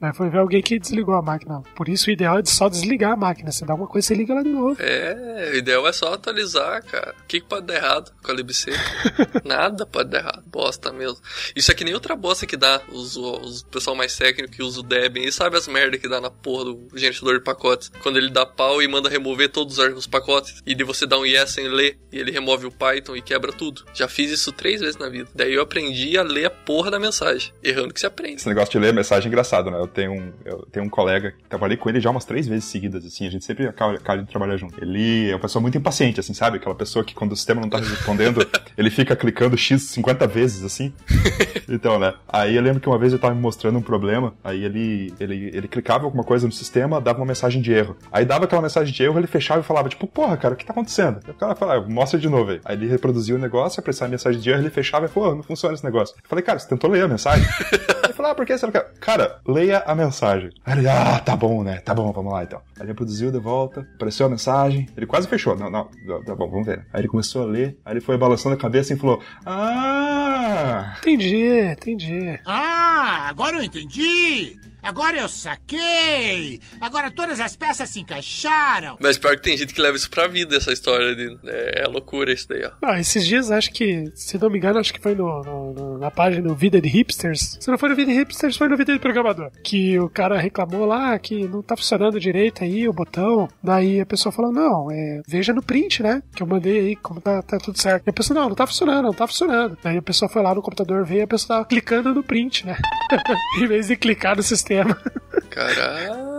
Aí *laughs* foi ver alguém que desligou a máquina. Por isso o ideal é de só desligar a máquina. Você dá uma coisa, você liga ela de novo.
É, o ideal é só atualizar, cara. O que, que pode dar errado com a LibC? *laughs* Nada pode dar errado. Bosta mesmo. Isso é que nem outra bosta que dá. Os, os pessoal mais técnico que usa o Debian e sabe as merda que dá na porra do gerenciador de pacotes. Quando ele dá pau e manda remover todos os- os pacotes. E de você dá um yes sem ler. E ele remove o Python e quebra tudo. Já fiz isso três vezes na vida. Daí eu aprendi a ler a porra da mensagem. Errando que se aprende.
Esse negócio de ler mensagem é engraçado, né? Eu tenho um, eu tenho um colega que trabalhei com ele já umas três vezes seguidas, assim, a gente sempre acaba, acaba de trabalhar junto. Ele é uma pessoa muito impaciente, assim, sabe? Aquela pessoa que quando o sistema não tá respondendo, *laughs* ele fica clicando X 50 vezes, assim. *laughs* Então, né? Aí eu lembro que uma vez ele tava me mostrando um problema, aí ele, ele, ele clicava alguma coisa no sistema, dava uma mensagem de erro. Aí dava aquela mensagem de erro, ele fechava e falava, tipo, porra, cara, o que tá acontecendo? Aí o cara falava, "Ah, mostra de novo aí. Aí ele reproduzia o negócio, aparecia a mensagem de erro, ele fechava e falou, "Ah, não funciona esse negócio. Eu falei, cara, você tentou ler a mensagem? *laughs* Falou, ah, por que você não quer? Cara, leia a mensagem. Aí ele, ah, tá bom, né? Tá bom, vamos lá então. Aí ele reproduziu de volta, apareceu a mensagem, ele quase fechou. Não, não, tá bom, vamos ver. Aí ele começou a ler, aí ele foi balançando a cabeça e falou, ah,
Entendi, entendi.
Ah, agora eu entendi! Agora eu saquei! Agora todas as peças se encaixaram!
Mas pior que tem gente que leva isso pra vida, essa história de. É, é loucura isso daí, ó.
Ah, esses dias, acho que, se não me engano, acho que foi no, no- no- na página do Vida de Hipsters. Se não foi no Vida de Hipsters, foi no Vida de Programador. Que o cara reclamou lá que não tá funcionando direito aí o botão. Daí a pessoa falou: Não, é, veja no print, né? Que eu mandei aí, como tá, tá tudo certo. E a pessoa: Não, não tá funcionando, não tá funcionando. Daí a pessoa foi lá no computador ver e a pessoa tava clicando no print, né? *laughs* em vez de clicar no sistema.
Caralho.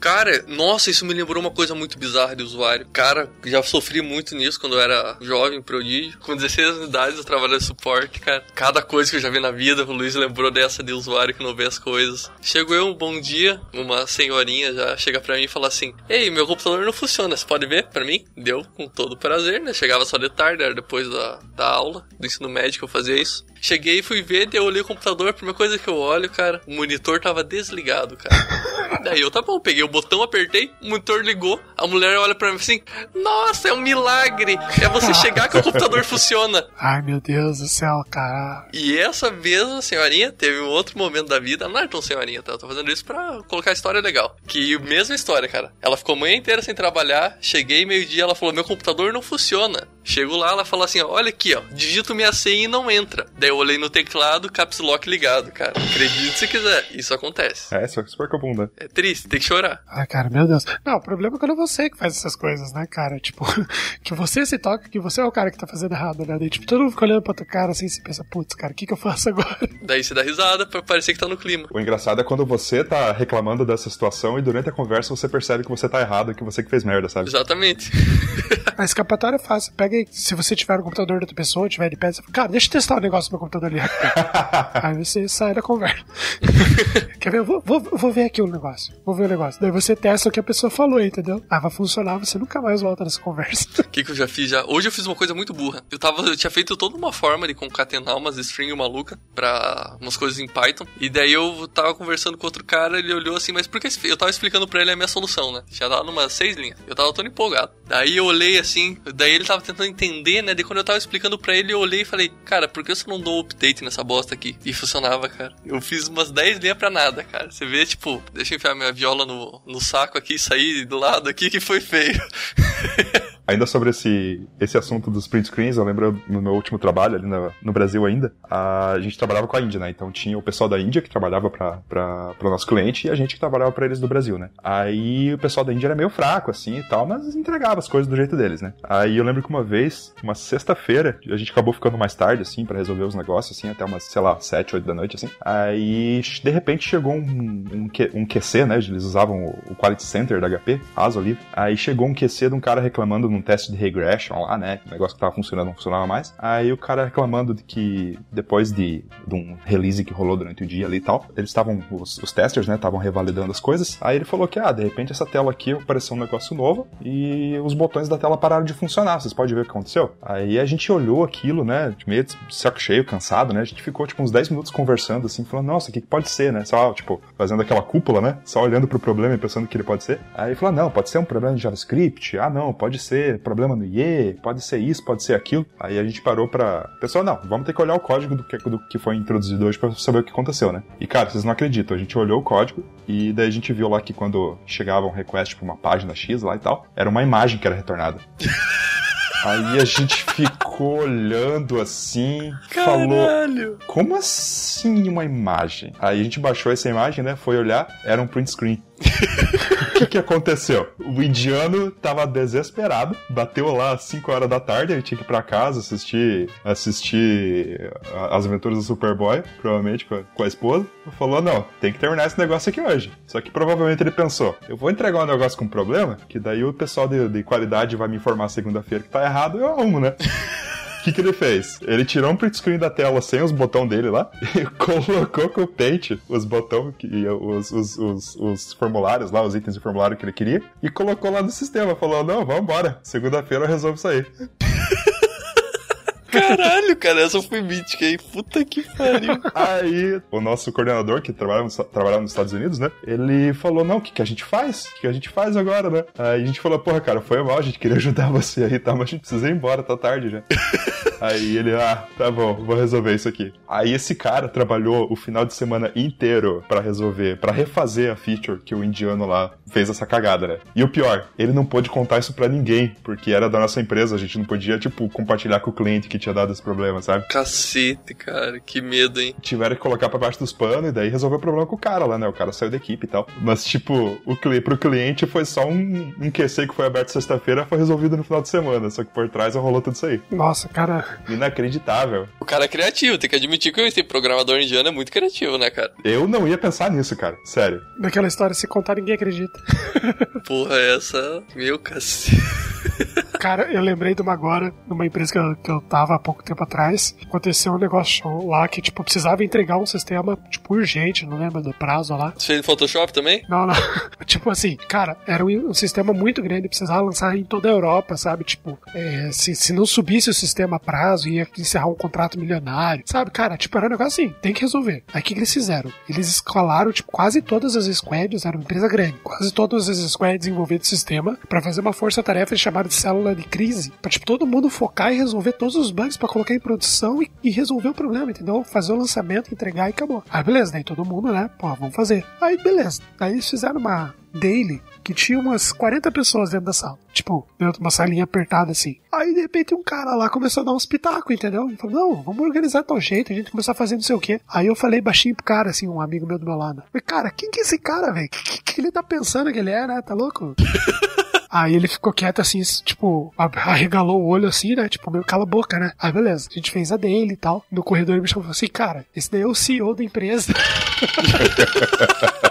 Cara, nossa, isso me lembrou uma coisa muito bizarra de usuário. Cara, já sofri muito nisso quando eu era jovem, prodígio. Com 16 anos de idade eu trabalhei em suporte, cara. Cada coisa que eu já vi na vida, o Luiz lembrou dessa de usuário que não vê as coisas. Chegou eu um bom dia, uma senhorinha já chega pra mim e fala assim: Ei, meu computador não funciona, você pode ver pra mim? Deu com todo prazer, né? Chegava só de tarde, era depois da, da aula do ensino médio que eu fazia isso. Cheguei e fui ver, daí eu olhei o computador, a primeira coisa que eu olho, cara, o monitor tava desligado, cara. *laughs* Daí eu, tá bom, peguei o botão, apertei, o monitor ligou, a mulher olha pra mim assim, nossa, é um milagre, é você *laughs* chegar que o computador funciona.
Ai, meu Deus do céu, cara.
E essa mesma senhorinha teve um outro momento da vida, não é tão senhorinha, tá? Eu tô fazendo isso pra colocar a história legal. Que mesma história, cara. Ela ficou a manhã inteira sem trabalhar, cheguei meio-dia, ela falou: meu computador não funciona. Chego lá, ela fala assim: ó, olha aqui, ó, digito minha senha e não entra. Daí eu olhei no teclado, caps lock ligado, cara. Acredite se quiser, isso acontece.
é, isso é super comum, né?
É triste, tem que chorar.
Ai, cara, meu Deus. Não, o problema é quando é você que faz essas coisas, né, cara? Tipo, *laughs* que você se toca, que você é o cara que tá fazendo errado, né? Daí, tipo, todo mundo fica olhando pra tua cara assim e se pensa, putz, cara, o que que eu faço agora? *laughs*
Daí você dá risada pra parecer que tá no clima.
O engraçado é quando você tá reclamando dessa situação e durante a conversa você percebe que você tá errado, que você que fez merda, sabe?
Exatamente.
A escapatória é fácil. Pega se você tiver no computador da outra pessoa, tiver de pé, você fala, cara, deixa eu testar o negócio no meu computador ali. *laughs* aí você sai da conversa. *laughs* Quer ver? Eu vou, vou, vou ver aqui o negócio. Vou ver o negócio. Daí você testa o que a pessoa falou, entendeu? Ah, vai funcionar, você nunca mais volta nessa conversa. *laughs*
O que, que eu já fiz já? Hoje eu fiz uma coisa muito burra. Eu tava, eu tinha feito toda uma forma de concatenar umas string maluca pra umas coisas em Python. E daí eu tava conversando com outro cara, ele olhou assim, mas por que eu tava explicando pra ele a minha solução, né? Já tava numas seis linhas. Eu tava todo empolgado. Daí eu olhei assim, daí ele tava tentando entender, né? Daí quando eu tava explicando pra ele, eu olhei e falei, cara, por que você não dou update nessa bosta aqui? E funcionava, cara. Eu fiz umas 10 linhas pra nada, cara. Você vê, tipo, deixa eu enfiar minha viola no, no saco aqui e sair do lado aqui que foi feio. *laughs*
Ainda sobre esse, esse assunto dos print screens, eu lembro no meu último trabalho ali no, no Brasil ainda, a gente trabalhava com a Índia, né? Então tinha o pessoal da Índia que trabalhava para o nosso cliente e a gente que trabalhava para eles do Brasil, né? Aí o pessoal da Índia era meio fraco assim e tal, mas entregava as coisas do jeito deles, né? Aí eu lembro que uma vez, uma sexta-feira, a gente acabou ficando mais tarde assim para resolver os negócios assim, até umas, sei lá, sete, oito da noite assim. Aí de repente chegou um, um, um QC, né? Eles usavam o, o Quality Center da HP, ASO ali. Aí chegou um QC de um cara reclamando num um teste de regression lá, né? O negócio que tava funcionando não funcionava mais. Aí o cara reclamando de que depois de, de um release que rolou durante o dia ali e tal, eles estavam, os, os testers, né, estavam revalidando as coisas. Aí ele falou que, ah, de repente essa tela aqui apareceu um negócio novo e os botões da tela pararam de funcionar. Vocês podem ver o que aconteceu? Aí a gente olhou aquilo, né, meio de saco cheio, cansado, né? A gente ficou, tipo, uns 10 minutos conversando, assim, falando, nossa, o que, que pode ser, né? Só, tipo, fazendo aquela cúpula, né? Só olhando pro problema e pensando que ele pode ser. Aí falou, não, pode ser um problema de JavaScript. Ah, não, pode ser problema no IE, pode ser isso, pode ser aquilo. Aí a gente parou pra. Pessoal, não, vamos ter que olhar o código do que, do que foi introduzido hoje pra saber o que aconteceu, né? E cara, vocês não acreditam, a gente olhou o código e daí a gente viu lá que quando chegava um request pra uma página X lá e tal, era uma imagem que era retornada. *laughs* Aí a gente ficou olhando assim,
Caralho.
falou: Como assim uma imagem? Aí a gente baixou essa imagem, né? Foi olhar, era um print screen. O *laughs* que, que aconteceu? O indiano tava desesperado, bateu lá às 5 horas da tarde, ele tinha que ir pra casa assistir, assistir as aventuras do Superboy, provavelmente com a, com a esposa. Falou: não, tem que terminar esse negócio aqui hoje. Só que provavelmente ele pensou: eu vou entregar um negócio com problema, que daí o pessoal de, de qualidade vai me informar segunda-feira que tá errado, eu arrumo, né? *laughs* O que, que ele fez? Ele tirou um print screen da tela sem os botões dele lá *laughs* e colocou com o Paint os botões, os, os, os, os, formulários lá, os itens de formulário que ele queria, e colocou lá no sistema. Falou: não, vambora, segunda-feira eu resolvo isso aí.
Caralho, cara, essa foi mítica aí. Puta que pariu.
Aí, o nosso coordenador, que trabalha, trabalhava nos Estados Unidos, né? Ele falou: Não, o que, que a gente faz? O que, que a gente faz agora, né? Aí a gente falou: Porra, cara, foi mal, a gente queria *laughs* ajudar você aí, tá? Mas a gente precisa ir embora, tá tarde já. Aí ele: Ah, tá bom, vou resolver isso aqui. Aí esse cara trabalhou o final de semana inteiro para resolver, para refazer a feature que o indiano lá fez essa cagada, né? E o pior, ele não pôde contar isso para ninguém, porque era da nossa empresa, a gente não podia, tipo, compartilhar com o cliente que tinha dado esse problema, sabe?
Cacete, cara, que medo, hein?
Tiveram que colocar pra baixo dos panos e daí resolveu o problema com o cara lá, né? O cara saiu da equipe e tal. Mas, tipo, o cli pro cliente foi só um, um QC que foi aberto sexta-feira, foi resolvido no final de semana. Só que por trás rolou tudo isso aí.
Nossa, cara.
Inacreditável.
O cara é criativo, tem que admitir que esse programador indiano é muito criativo, né, cara?
Eu não ia pensar nisso, cara. Sério.
Naquela história, se contar, ninguém acredita.
Porra, essa. Meu cacete. *laughs*
Cara, eu lembrei de uma agora, numa empresa que eu, que eu tava há pouco tempo atrás. Aconteceu um negócio lá que, tipo, precisava entregar um sistema, tipo, urgente, não lembro do prazo lá.
Você fez no Photoshop também?
Não, não. *laughs* tipo assim, cara, era um, um, sistema muito grande, precisava lançar em toda a Europa, sabe? Tipo, é, se, se não subisse o sistema a prazo, ia encerrar um contrato milionário, sabe? Cara, tipo, era um negócio assim, tem que resolver. Aí o que, que eles fizeram? Eles escalaram, tipo, quase todas as squads, era uma empresa grande, quase todas as squads envolvidas no sistema, para fazer uma força-tarefa chamada de célula de crise, pra, tipo, todo mundo focar e resolver todos os bugs para colocar em produção e, e, resolver o problema, entendeu? Fazer o lançamento, entregar e acabou. Aí beleza, daí todo mundo, né? Pô, vamos fazer. Aí beleza. Aí eles fizeram uma daily que tinha umas 40 pessoas dentro da sala. Tipo, dentro de uma salinha apertada assim. Aí de repente um cara lá começou a dar uns pitacos, entendeu? Ele falou: Não, vamos organizar tal jeito, a gente começou a fazer não sei o quê. Aí eu falei baixinho pro cara, assim, um amigo meu do meu lado. Falei, cara, quem que é esse cara, velho? O que, que, que ele tá pensando que ele é, né? Tá louco? *laughs* Aí ele ficou quieto assim, tipo, arregalou o olho assim, né? Tipo, meio cala a boca, né? Aí beleza, a gente fez a dele e tal. No corredor ele me chamou assim, cara, esse daí é o CEO da empresa. *laughs*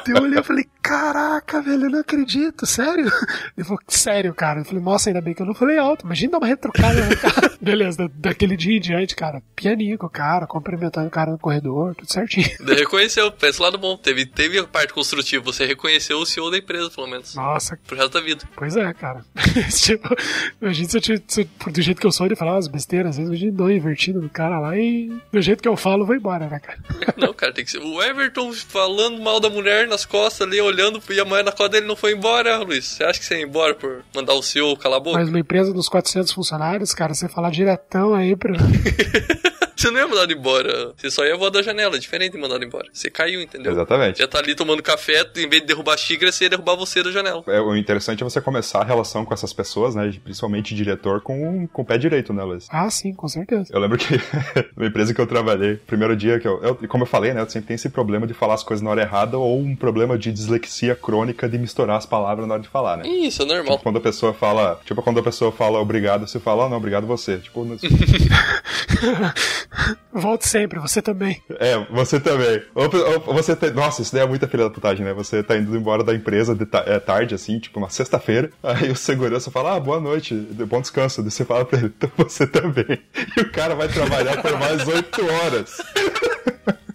eu olhei e falei, caraca, velho, eu não acredito, sério? Ele falou, sério, cara. Eu falei, nossa, ainda bem que eu não falei alto. Imagina dar uma retrucada no cara. *laughs* Beleza, daquele dia em diante, cara, pianinho com o cara, cumprimentando o cara no corredor, tudo certinho.
Reconheceu, pensa lá no bom. Teve, teve a parte construtiva, você reconheceu o CEO da empresa, pelo menos.
Nossa.
Pro resto da vida.
Pois é, cara. *laughs* tipo, imagina se eu, se, do jeito que eu sou, ele falar umas besteiras, às vezes eu dou invertido no cara lá e do jeito que eu falo, vou embora, né, cara? *laughs*
Não, cara, tem que ser. O Everton falando mal da mulher nas costas ali, olhando e a mulher na costa dele não foi embora, Luiz. Você acha que você ia embora por mandar o CEO calar a boca?
Mas uma empresa dos 400 funcionários, cara, você falar diretão aí pra. *laughs*
Você não ia mandado embora. Você só ia voar da janela. Diferente de mandado embora. Você caiu, entendeu?
Exatamente.
Você tá ali tomando café, em vez de derrubar a xícara, você ia derrubar você da janela.
É, o interessante é você começar a relação com essas pessoas, né? Principalmente diretor com, com o pé direito, né, Luiz?
Ah, sim, com certeza.
Eu lembro que *laughs* na empresa que eu trabalhei, primeiro dia que eu, eu. Como eu falei, né? Eu sempre tenho esse problema de falar as coisas na hora errada ou um problema de dislexia crônica de misturar as palavras na hora de falar, né?
Isso, é normal.
Tipo, quando a pessoa fala. Tipo, quando a pessoa fala obrigado, você fala, oh, não, obrigado você. Tipo, *laughs* *laughs*
Volte sempre, você também.
É, você também. Ou, ou você tem. Nossa, isso daí é muita filha da putagem, né? Você tá indo embora da empresa de ta... é, tarde, assim, tipo uma sexta-feira. Aí o segurança fala, ah, boa noite, bom descanso. Daí você fala pra ele, então você também. *laughs* E o cara vai trabalhar por mais oito horas.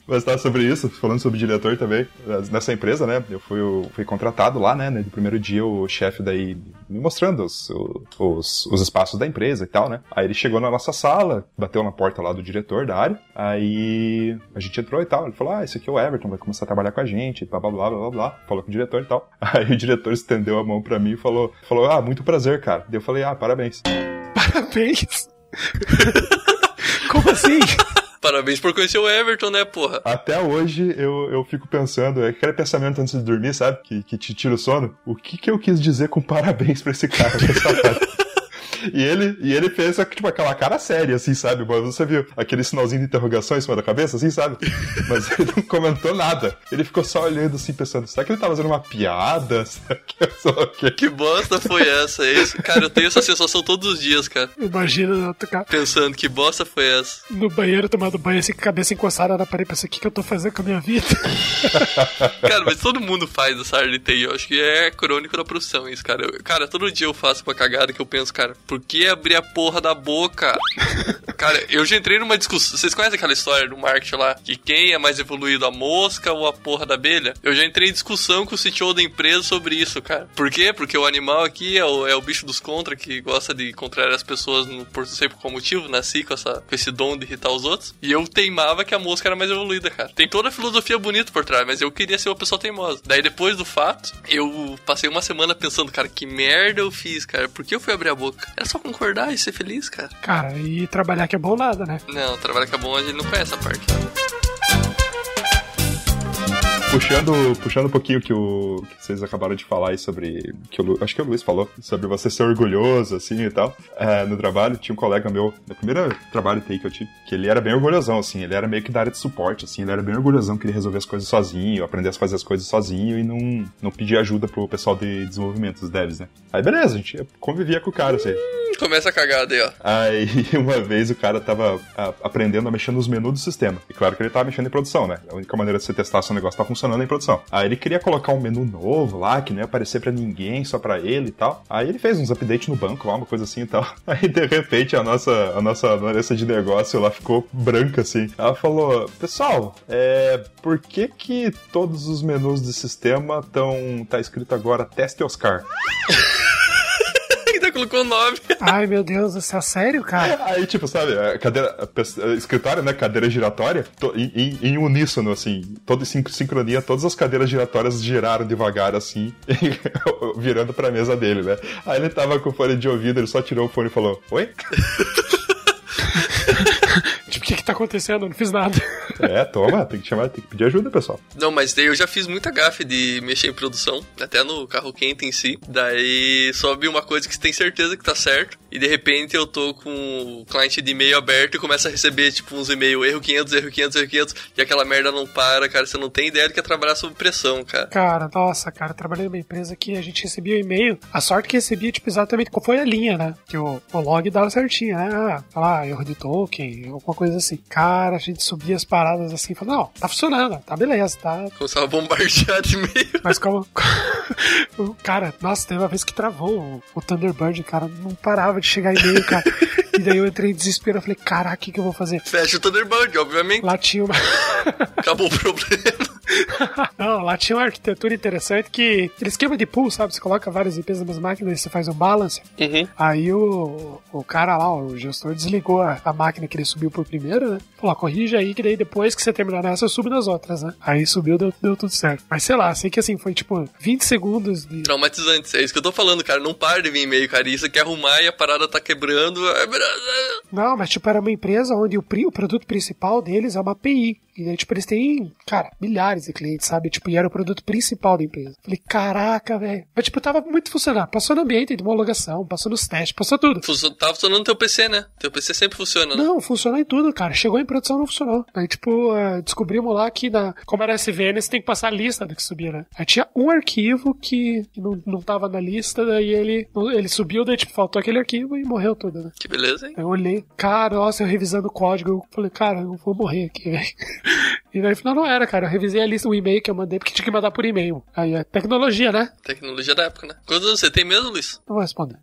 Mas tá sobre isso, falando sobre diretor também, nessa empresa, né? Eu fui, eu fui contratado lá, né? No primeiro dia, o chefe daí me mostrando os, os, os espaços da empresa e tal, né? Aí ele chegou na nossa sala, bateu na porta lá do diretor da área, aí a gente entrou e tal. Ele falou: Ah, esse aqui é o Everton, vai começar a trabalhar com a gente, blá blá blá blá blá. Falou com o diretor e tal. *laughs* Aí o diretor estendeu a mão pra mim e falou: falou Ah, muito prazer, cara. Daí eu falei: Ah, parabéns.
Parabéns? *laughs* Como assim? *laughs*
Parabéns por conhecer o Everton, né, porra?
Até hoje eu, eu fico pensando, é aquele pensamento antes de dormir, sabe? Que, que te tira o sono. O que que eu quis dizer com parabéns pra esse cara? *laughs* E ele, e ele fez tipo, aquela cara séria, assim, sabe? Você viu aquele sinalzinho de interrogação em cima da cabeça, assim, sabe? *laughs* Mas ele não comentou nada. Ele ficou só olhando assim, pensando, será que ele tá fazendo uma piada? *laughs* Será
que, que bosta foi essa? Esse, cara, eu tenho essa sensação todos os dias, cara.
Imagina, cara.
Pensando, que bosta foi essa?
No banheiro, tomando banho, assim, com a cabeça encostada na parede, pensando, o que, que eu tô fazendo com a minha vida? *laughs*
cara, mas todo mundo faz essa área de TI. Eu acho que é crônico da profissão isso, cara. Eu, cara, todo dia eu faço uma cagada que eu penso, cara, por que abrir a porra da boca? *laughs* Cara, eu já entrei numa discussão. Vocês conhecem aquela história do marketing lá? Que quem é mais evoluído, a mosca ou a porra da abelha? Eu já entrei em discussão com o CTO da empresa sobre isso, cara. Por quê? Porque o animal aqui é o, é o bicho dos contra que gosta de contrariar as pessoas no, por sempre com motivo. Nasci com, essa, com esse dom de irritar os outros. E eu teimava que a mosca era mais evoluída, cara. Tem toda a filosofia bonita por trás, mas eu queria ser uma pessoa teimosa. Daí depois do fato, eu passei uma semana pensando, cara, que merda eu fiz, cara. Por que eu fui abrir a boca? Era só concordar e ser feliz, cara.
Cara, e trabalhar que é bom nada, né?
Não, trabalhar que é bom a gente não conhece essa parte.
Puxando, puxando um pouquinho que, o, que vocês acabaram de falar aí sobre. Que o, acho que o Luiz falou, sobre você ser orgulhoso, assim e tal. É, no trabalho, tinha um colega meu, no primeiro trabalho que eu tive, que ele era bem orgulhosão, assim. Ele era meio que da área de suporte, assim. Ele era bem orgulhosão, queria resolver as coisas sozinho, aprender a fazer as coisas sozinho e não, não pedir ajuda pro pessoal de desenvolvimento, os devs, né? Aí beleza, a gente convivia com o cara, assim.
Começa a cagada aí, ó.
Aí *laughs* uma vez o cara tava a, aprendendo a mexer nos menus do sistema. E claro que ele tava mexendo em produção, né? A única maneira de você testar se o negócio tá funcionando é em produção. Aí ele queria colocar um menu novo lá, que não ia aparecer para ninguém, só para ele e tal. Aí ele fez uns updates no banco lá, uma coisa assim e tal. *laughs* Aí de repente a nossa, a nossa analista de negócio lá ficou branca assim. Ela falou: Pessoal, é, por que que todos os menus do sistema estão. tá escrito agora teste Oscar? *laughs*
colocou o nome.
Ai, meu Deus, isso é sério, cara?
Aí, tipo, sabe, a cadeira, a escritório, né, cadeira giratória, to, em, em, uníssono, assim, toda em sincronia, todas as cadeiras giratórias giraram devagar, assim, *laughs* virando pra mesa dele, né? Aí ele tava com o fone de ouvido, ele só tirou o fone e falou, oi? *laughs*
tipo, o que que tá acontecendo? Eu não fiz nada. *laughs*
É, toma, tem que chamar, tem que pedir ajuda, pessoal.
Não, mas daí eu já fiz muita gafe de mexer em produção, até no carro quente em si. Daí sobe uma coisa que você tem certeza que tá certo, e de repente eu tô com o cliente de e-mail aberto e começa a receber, tipo, uns e-mail, erro 500, erro 500, erro 500, e aquela merda não para, cara, você não tem ideia do que é trabalhar sob pressão, cara.
Cara, nossa, cara, eu trabalhei numa empresa que a gente recebia o e-mail, a sorte que recebia, tipo, exatamente qual foi a linha, né? Que o, o log dava certinho, né? Ah, lá, erro de token, alguma coisa assim. Cara, a gente subia as paradas assim e falava, não, tá funcionando, tá beleza, tá.
Começava a bombardear de e-mail.
Mas como. *laughs* cara, nossa, teve uma vez que travou o, o Thunderbird, cara, não parava de chegar e-mail, cara. E daí eu entrei em desespero, eu falei, caraca, o que, que eu vou fazer?
Fecha o Thunderbird, obviamente.
Lá tinha uma. *laughs*
Acabou o problema.
Não, lá tinha uma arquitetura interessante que. Aquele esquema de pool, sabe? Você coloca várias IPs nas mesma máquina e você faz um balance.
Uhum.
Aí o, o cara lá, o gestor, desligou a, a máquina que ele subiu por primeiro, né? Falou, corrige aí, que daí depois que você terminar nessa, eu subo nas outras, né? Aí subiu, deu, deu tudo certo. Mas sei lá, sei que assim, foi tipo 20 segundos de.
Traumatizante, é isso que eu tô falando, cara. Não para de vir e-mail, cara. Isso quer arrumar e a parada tá quebrando.
Não, mas tipo, era uma empresa onde o, o produto principal deles é uma API E daí, tipo, eles têm, cara, milhares de clientes, sabe? Tipo, e era o produto principal da empresa. Falei, caraca, velho. Mas, tipo, tava muito funcionando. Passou no ambiente de homologação, passou nos testes, passou tudo.
Tava funcionando no teu PC, né? Teu PC sempre funciona, né?
Não, funcionou em tudo, cara. Chegou em produção, não funcionou. Aí, tipo, eh, descobrimos lá que, na, como era SVN, você tem que passar a lista do que subia, né? Aí tinha um arquivo que que não, não tava na lista, daí ele, ele subiu, daí, tipo, faltou aquele arquivo e morreu tudo, né?
Que beleza, hein?
Aí eu olhei, cara, nossa, eu revisando o código, eu falei, cara, eu vou morrer aqui, velho. *laughs* E daí, no final, não era, cara. Eu revisei a lista, o e-mail que eu mandei, porque tinha que mandar por e-mail. Aí é tecnologia, né?
Tecnologia da época, né? Quantos anos você tem mesmo, Luiz?
Não vou responder.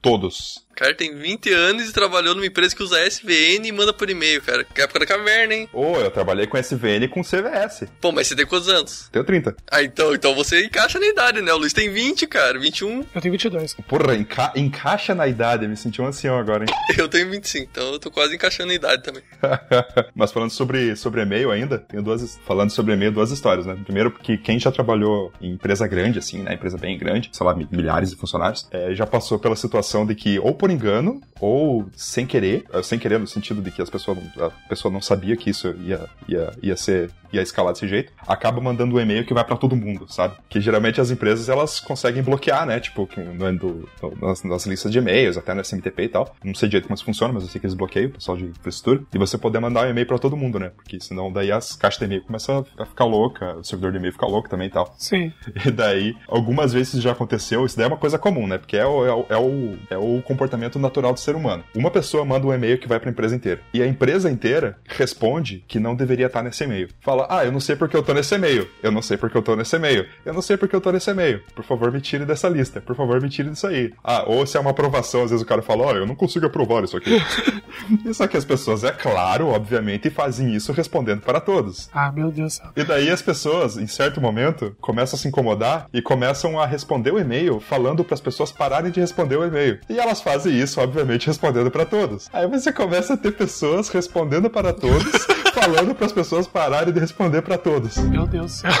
Todos.
O cara tem 20 anos e trabalhou numa empresa que usa SVN e manda por e-mail, cara. Que é época da caverna, hein?
Ô, eu trabalhei com SVN e com CVS.
Pô, mas você tem quantos anos?
Tenho 30.
Ah, então, então você encaixa na idade, né? O Luiz tem 20, cara. 21.
Eu tenho 22.
Porra, enca encaixa na idade. Eu me senti um ancião agora, hein? *laughs*
Eu tenho 25, então eu tô quase encaixando na idade também. *laughs*
Mas falando sobre, sobre e-mail ainda, tenho duas. Falando sobre e-mail, duas histórias, né? Primeiro, porque quem já trabalhou em empresa grande, assim, né? Empresa bem grande, sei lá, milhares de funcionários, é, já passou pela situação de que, ou por engano, ou sem querer, eh, sem querer no sentido de que as pessoas, a pessoa não sabia que isso ia, ia, ia ser, ia escalar desse jeito, acaba mandando um e-mail que vai pra todo mundo, sabe? Que geralmente as empresas elas conseguem bloquear, né? Tipo, no, no- nas, nas listas de e-mails, até no SMTP e tal. Não sei direito como isso funciona, mas eu sei que eles bloqueiam, o pessoal de infraestrutura. E você poder mandar um e-mail pra todo mundo, né? Porque senão daí as caixas de e-mail começam a ficar louca, o servidor de e-mail fica louco também e tal.
Sim. *laughs*
E daí, algumas vezes já aconteceu, isso daí é uma coisa comum, né? Porque é o, é o, é o, é o comportamento natural do ser humano. Uma pessoa manda um e-mail que vai pra empresa inteira. E a empresa inteira responde que não deveria estar nesse e-mail. Fala, ah, eu não sei porque eu tô nesse e-mail. Eu não sei porque eu tô nesse e-mail. Eu não sei porque eu tô nesse e-mail. Por favor, me tire dessa lista. Por favor, me tire disso aí. Ah, ou se é uma aprovação, às vezes o cara fala, ó, eu não consigo aprovar isso aqui. *laughs* Só que as pessoas, é claro, obviamente, fazem isso respondendo para todos.
Ah, meu Deus do céu.
E daí as pessoas, em certo momento, começam a se incomodar e começam a responder o e-mail falando para as pessoas pararem de responder o e-mail. E elas fazem isso, obviamente, respondendo para todos. Aí você começa a ter pessoas respondendo para todos, *laughs* falando para as pessoas pararem de responder para todos.
Meu Deus do céu.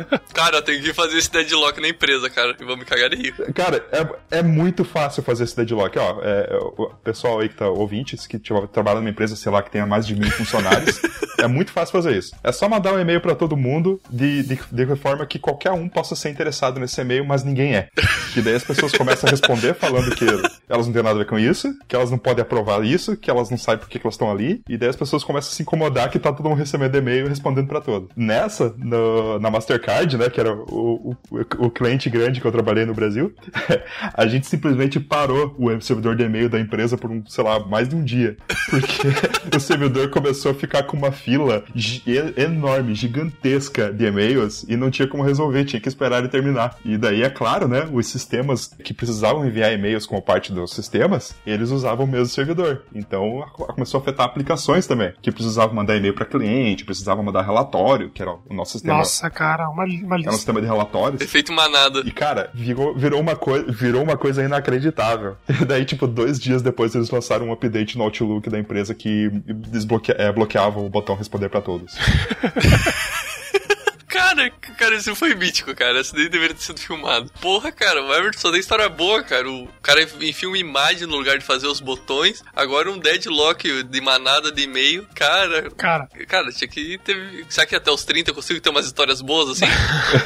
*laughs*
Cara, eu tenho que fazer esse deadlock na empresa, cara. E vou me cagar de rir.
Cara, é, é muito fácil fazer esse deadlock. Ó, é, é, o pessoal aí que tá ouvintes, que tipo, trabalha numa empresa, sei lá, que tenha mais de mil funcionários, *laughs* é muito fácil fazer isso. É só mandar um e-mail pra todo mundo de, de, de forma que qualquer um possa ser interessado nesse e-mail, mas ninguém é. Que daí as pessoas começam a responder falando que elas não têm nada a ver com isso, que elas não podem aprovar isso, que elas não sabem por que, que elas estão ali, e daí as pessoas começam a se incomodar que tá todo mundo recebendo e-mail e respondendo pra todos. Nessa, no- na Mastercard, né, que era o, o, o cliente grande que eu trabalhei no Brasil, *laughs* a gente simplesmente parou o servidor de e-mail da empresa por um, sei lá, mais de um dia. Porque *laughs* o servidor começou a ficar com uma fila enorme, gigantesca de e-mails e não tinha como resolver, tinha que esperar ele terminar. E daí, é claro, né, os sistemas que precisavam enviar e-mails como parte dos sistemas, eles usavam o mesmo servidor. Então começou a afetar aplicações também, que precisavam mandar e-mail para cliente, precisavam mandar relatório, que era o nosso sistema.
Nossa, cara, uma, uma
Era um
lista.
sistema de relatórios.
Efeito manada.
E, cara, virou, virou, uma coi- virou uma coisa inacreditável. E *laughs* daí, tipo, dois dias depois eles lançaram um update no Outlook da empresa que desbloque... é, bloqueava o botão responder pra todos. *laughs*
Cara, cara, isso foi mítico, cara. Isso daí deveria ter sido filmado. Porra, cara, o Everton só tem história boa, cara. O cara enfia uma imagem no lugar de fazer os botões. Agora um deadlock de manada de e-mail. Cara,
Cara,
cara, tinha que ter. Será que até os 30 eu consigo ter umas histórias boas assim?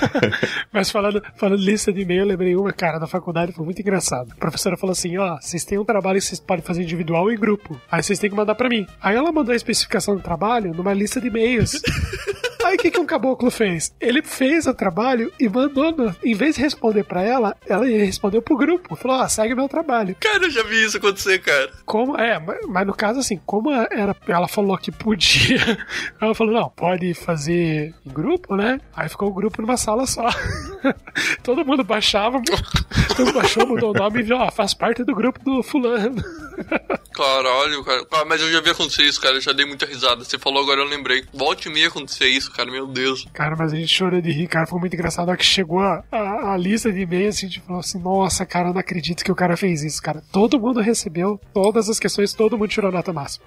*laughs*
mas falando, falando lista de e-mail, eu lembrei uma, cara, da faculdade, foi muito engraçado. A professora falou assim, ó, vocês têm um trabalho que vocês podem fazer individual em grupo. Aí vocês têm que mandar pra mim. Aí ela mandou a especificação do trabalho numa lista de e-mails. *laughs* Aí o que, que um caboclo fez? Ele fez o trabalho e mandou, no- em vez de responder pra ela, ela respondeu pro grupo. Falou, ó, segue meu trabalho.
cara, eu já vi isso acontecer, cara.
Como, é, mas, mas no caso, assim, como era, ela falou que podia, *laughs* ela falou, não, pode fazer em grupo, né? Aí ficou o grupo numa sala só. *laughs* *laughs* todo mundo baixava, *laughs* todo mundo baixou, mudou o nome e viu, ó, faz parte do grupo do fulano. *laughs*
Caralho, cara. Ah, mas eu já vi acontecer isso, cara. Eu já dei muita risada. Você falou agora, eu lembrei. Volte e meia acontecer isso, cara. Meu Deus.
Cara, mas a gente chorou de rir, cara, foi muito engraçado. A hora que chegou a, a, a lista de e-mails, a gente falou assim, nossa, cara, eu não acredito que o cara fez isso, cara. Todo mundo recebeu todas as questões, todo mundo tirou nota máxima.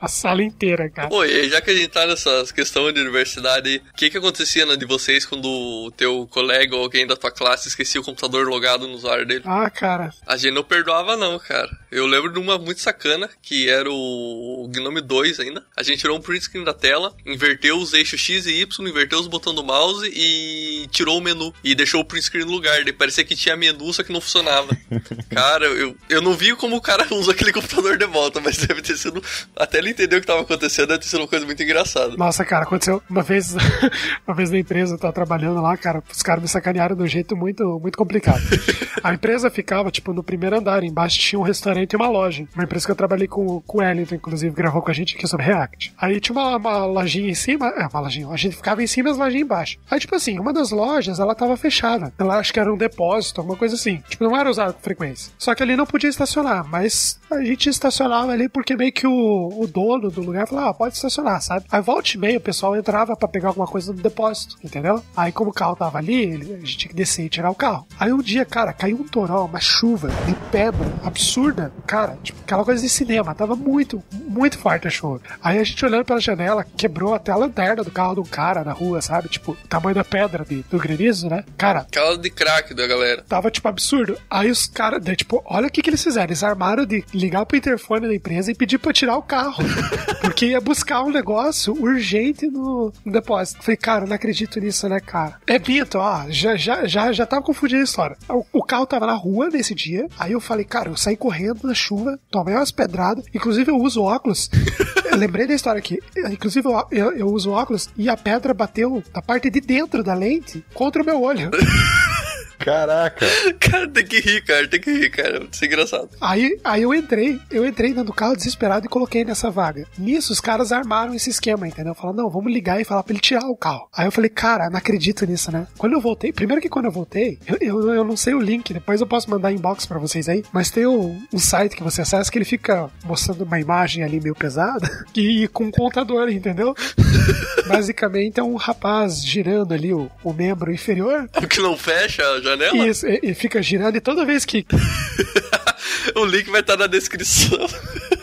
a sala inteira, cara.
Pô, e já que a gente tá nessas questões de universidade o que que acontecia né, de vocês quando o teu colega alguém da tua classe esquecia o computador logado no usuário dele.
Ah, cara.
A gente não perdoava, não, cara. Eu lembro de uma muito sacana, que era o Gnome 2 ainda. A gente tirou um print screen da tela, inverteu os eixos X e Y, inverteu os botões do mouse e tirou o menu. E deixou o print screen no lugar. Daí parecia que tinha menu, só que não funcionava. *laughs* cara, eu, eu não vi como o cara usa aquele computador de volta, mas deve ter sido. Até ele entender o que tava acontecendo, deve ter sido uma coisa muito engraçada.
Nossa, cara, aconteceu uma vez, *laughs* uma vez na empresa, eu tava trabalhando lá, cara, os caras me sacanearam de um jeito muito, muito complicado. *laughs* A empresa ficava, tipo, no primeiro andar, embaixo tinha um restaurante e uma loja. Uma empresa que eu trabalhei com, com o Wellington, inclusive, gravou com a gente aqui sobre React. Aí tinha uma, uma lojinha em cima, é, uma lojinha, a gente ficava em cima e as lojinhas embaixo. Aí, tipo assim, uma das lojas, ela tava fechada. Ela acho que era um depósito, alguma coisa assim. Tipo, não era usado com frequência. Só que ali não podia estacionar, mas a gente estacionava ali porque meio que o, o dono do lugar falava, ah, pode estacionar, sabe? Aí volta e meia o pessoal entrava para pegar alguma coisa no depósito, entendeu? Aí como o carro tava ali, ele, a gente tinha que descer e tirar o carro. Aí um dia, cara, caiu um toró, uma chuva de pedra absurda, cara, tipo, aquela coisa de cinema, tava muito, muito forte a chuva. Aí a gente olhando pela janela, quebrou até a lanterna do carro de um cara na rua, sabe? Tipo, o tamanho da pedra de, do granizo, né? Cara,
Aquela de crack da galera.
tava, tipo, absurdo. Aí os caras, daí, tipo, olha o que, que eles fizeram. Eles armaram de ligar pro interfone da empresa e pedir pra tirar o carro. *laughs* Porque ia buscar um negócio urgente no, no depósito. Falei, cara, não acredito nisso, né, cara? É mito, ó. Já, já, já, já tava confundindo a história. O, o carro tava na rua nesse dia. Aí eu falei, cara, eu saí correndo na chuva, tomei umas pedradas. Inclusive, eu uso óculos. *laughs* Eu lembrei da história aqui. Inclusive, eu, eu, eu uso óculos e a pedra bateu na parte de dentro da lente contra o meu olho. *laughs*
Caraca! *laughs*
Cara, tem que rir, cara, tem que rir, cara. Isso é engraçado.
Aí, aí eu entrei, eu entrei dentro do carro desesperado e coloquei nessa vaga. Nisso, os caras armaram esse esquema, entendeu? Falaram, não, vamos ligar e falar pra ele tirar o carro. Aí eu falei, cara, não acredito nisso, né? Quando eu voltei, primeiro que quando eu voltei, eu, eu, eu não sei o link, depois eu posso mandar inbox pra vocês aí, mas tem um, um site que você acessa que ele fica mostrando uma imagem ali meio pesada *laughs* e, com um contador, entendeu? *laughs* Basicamente é um rapaz girando ali o, o membro inferior.
O que não fecha janela?
Isso, e, e fica girando e toda vez que *laughs* *laughs*
o link vai estar na descrição.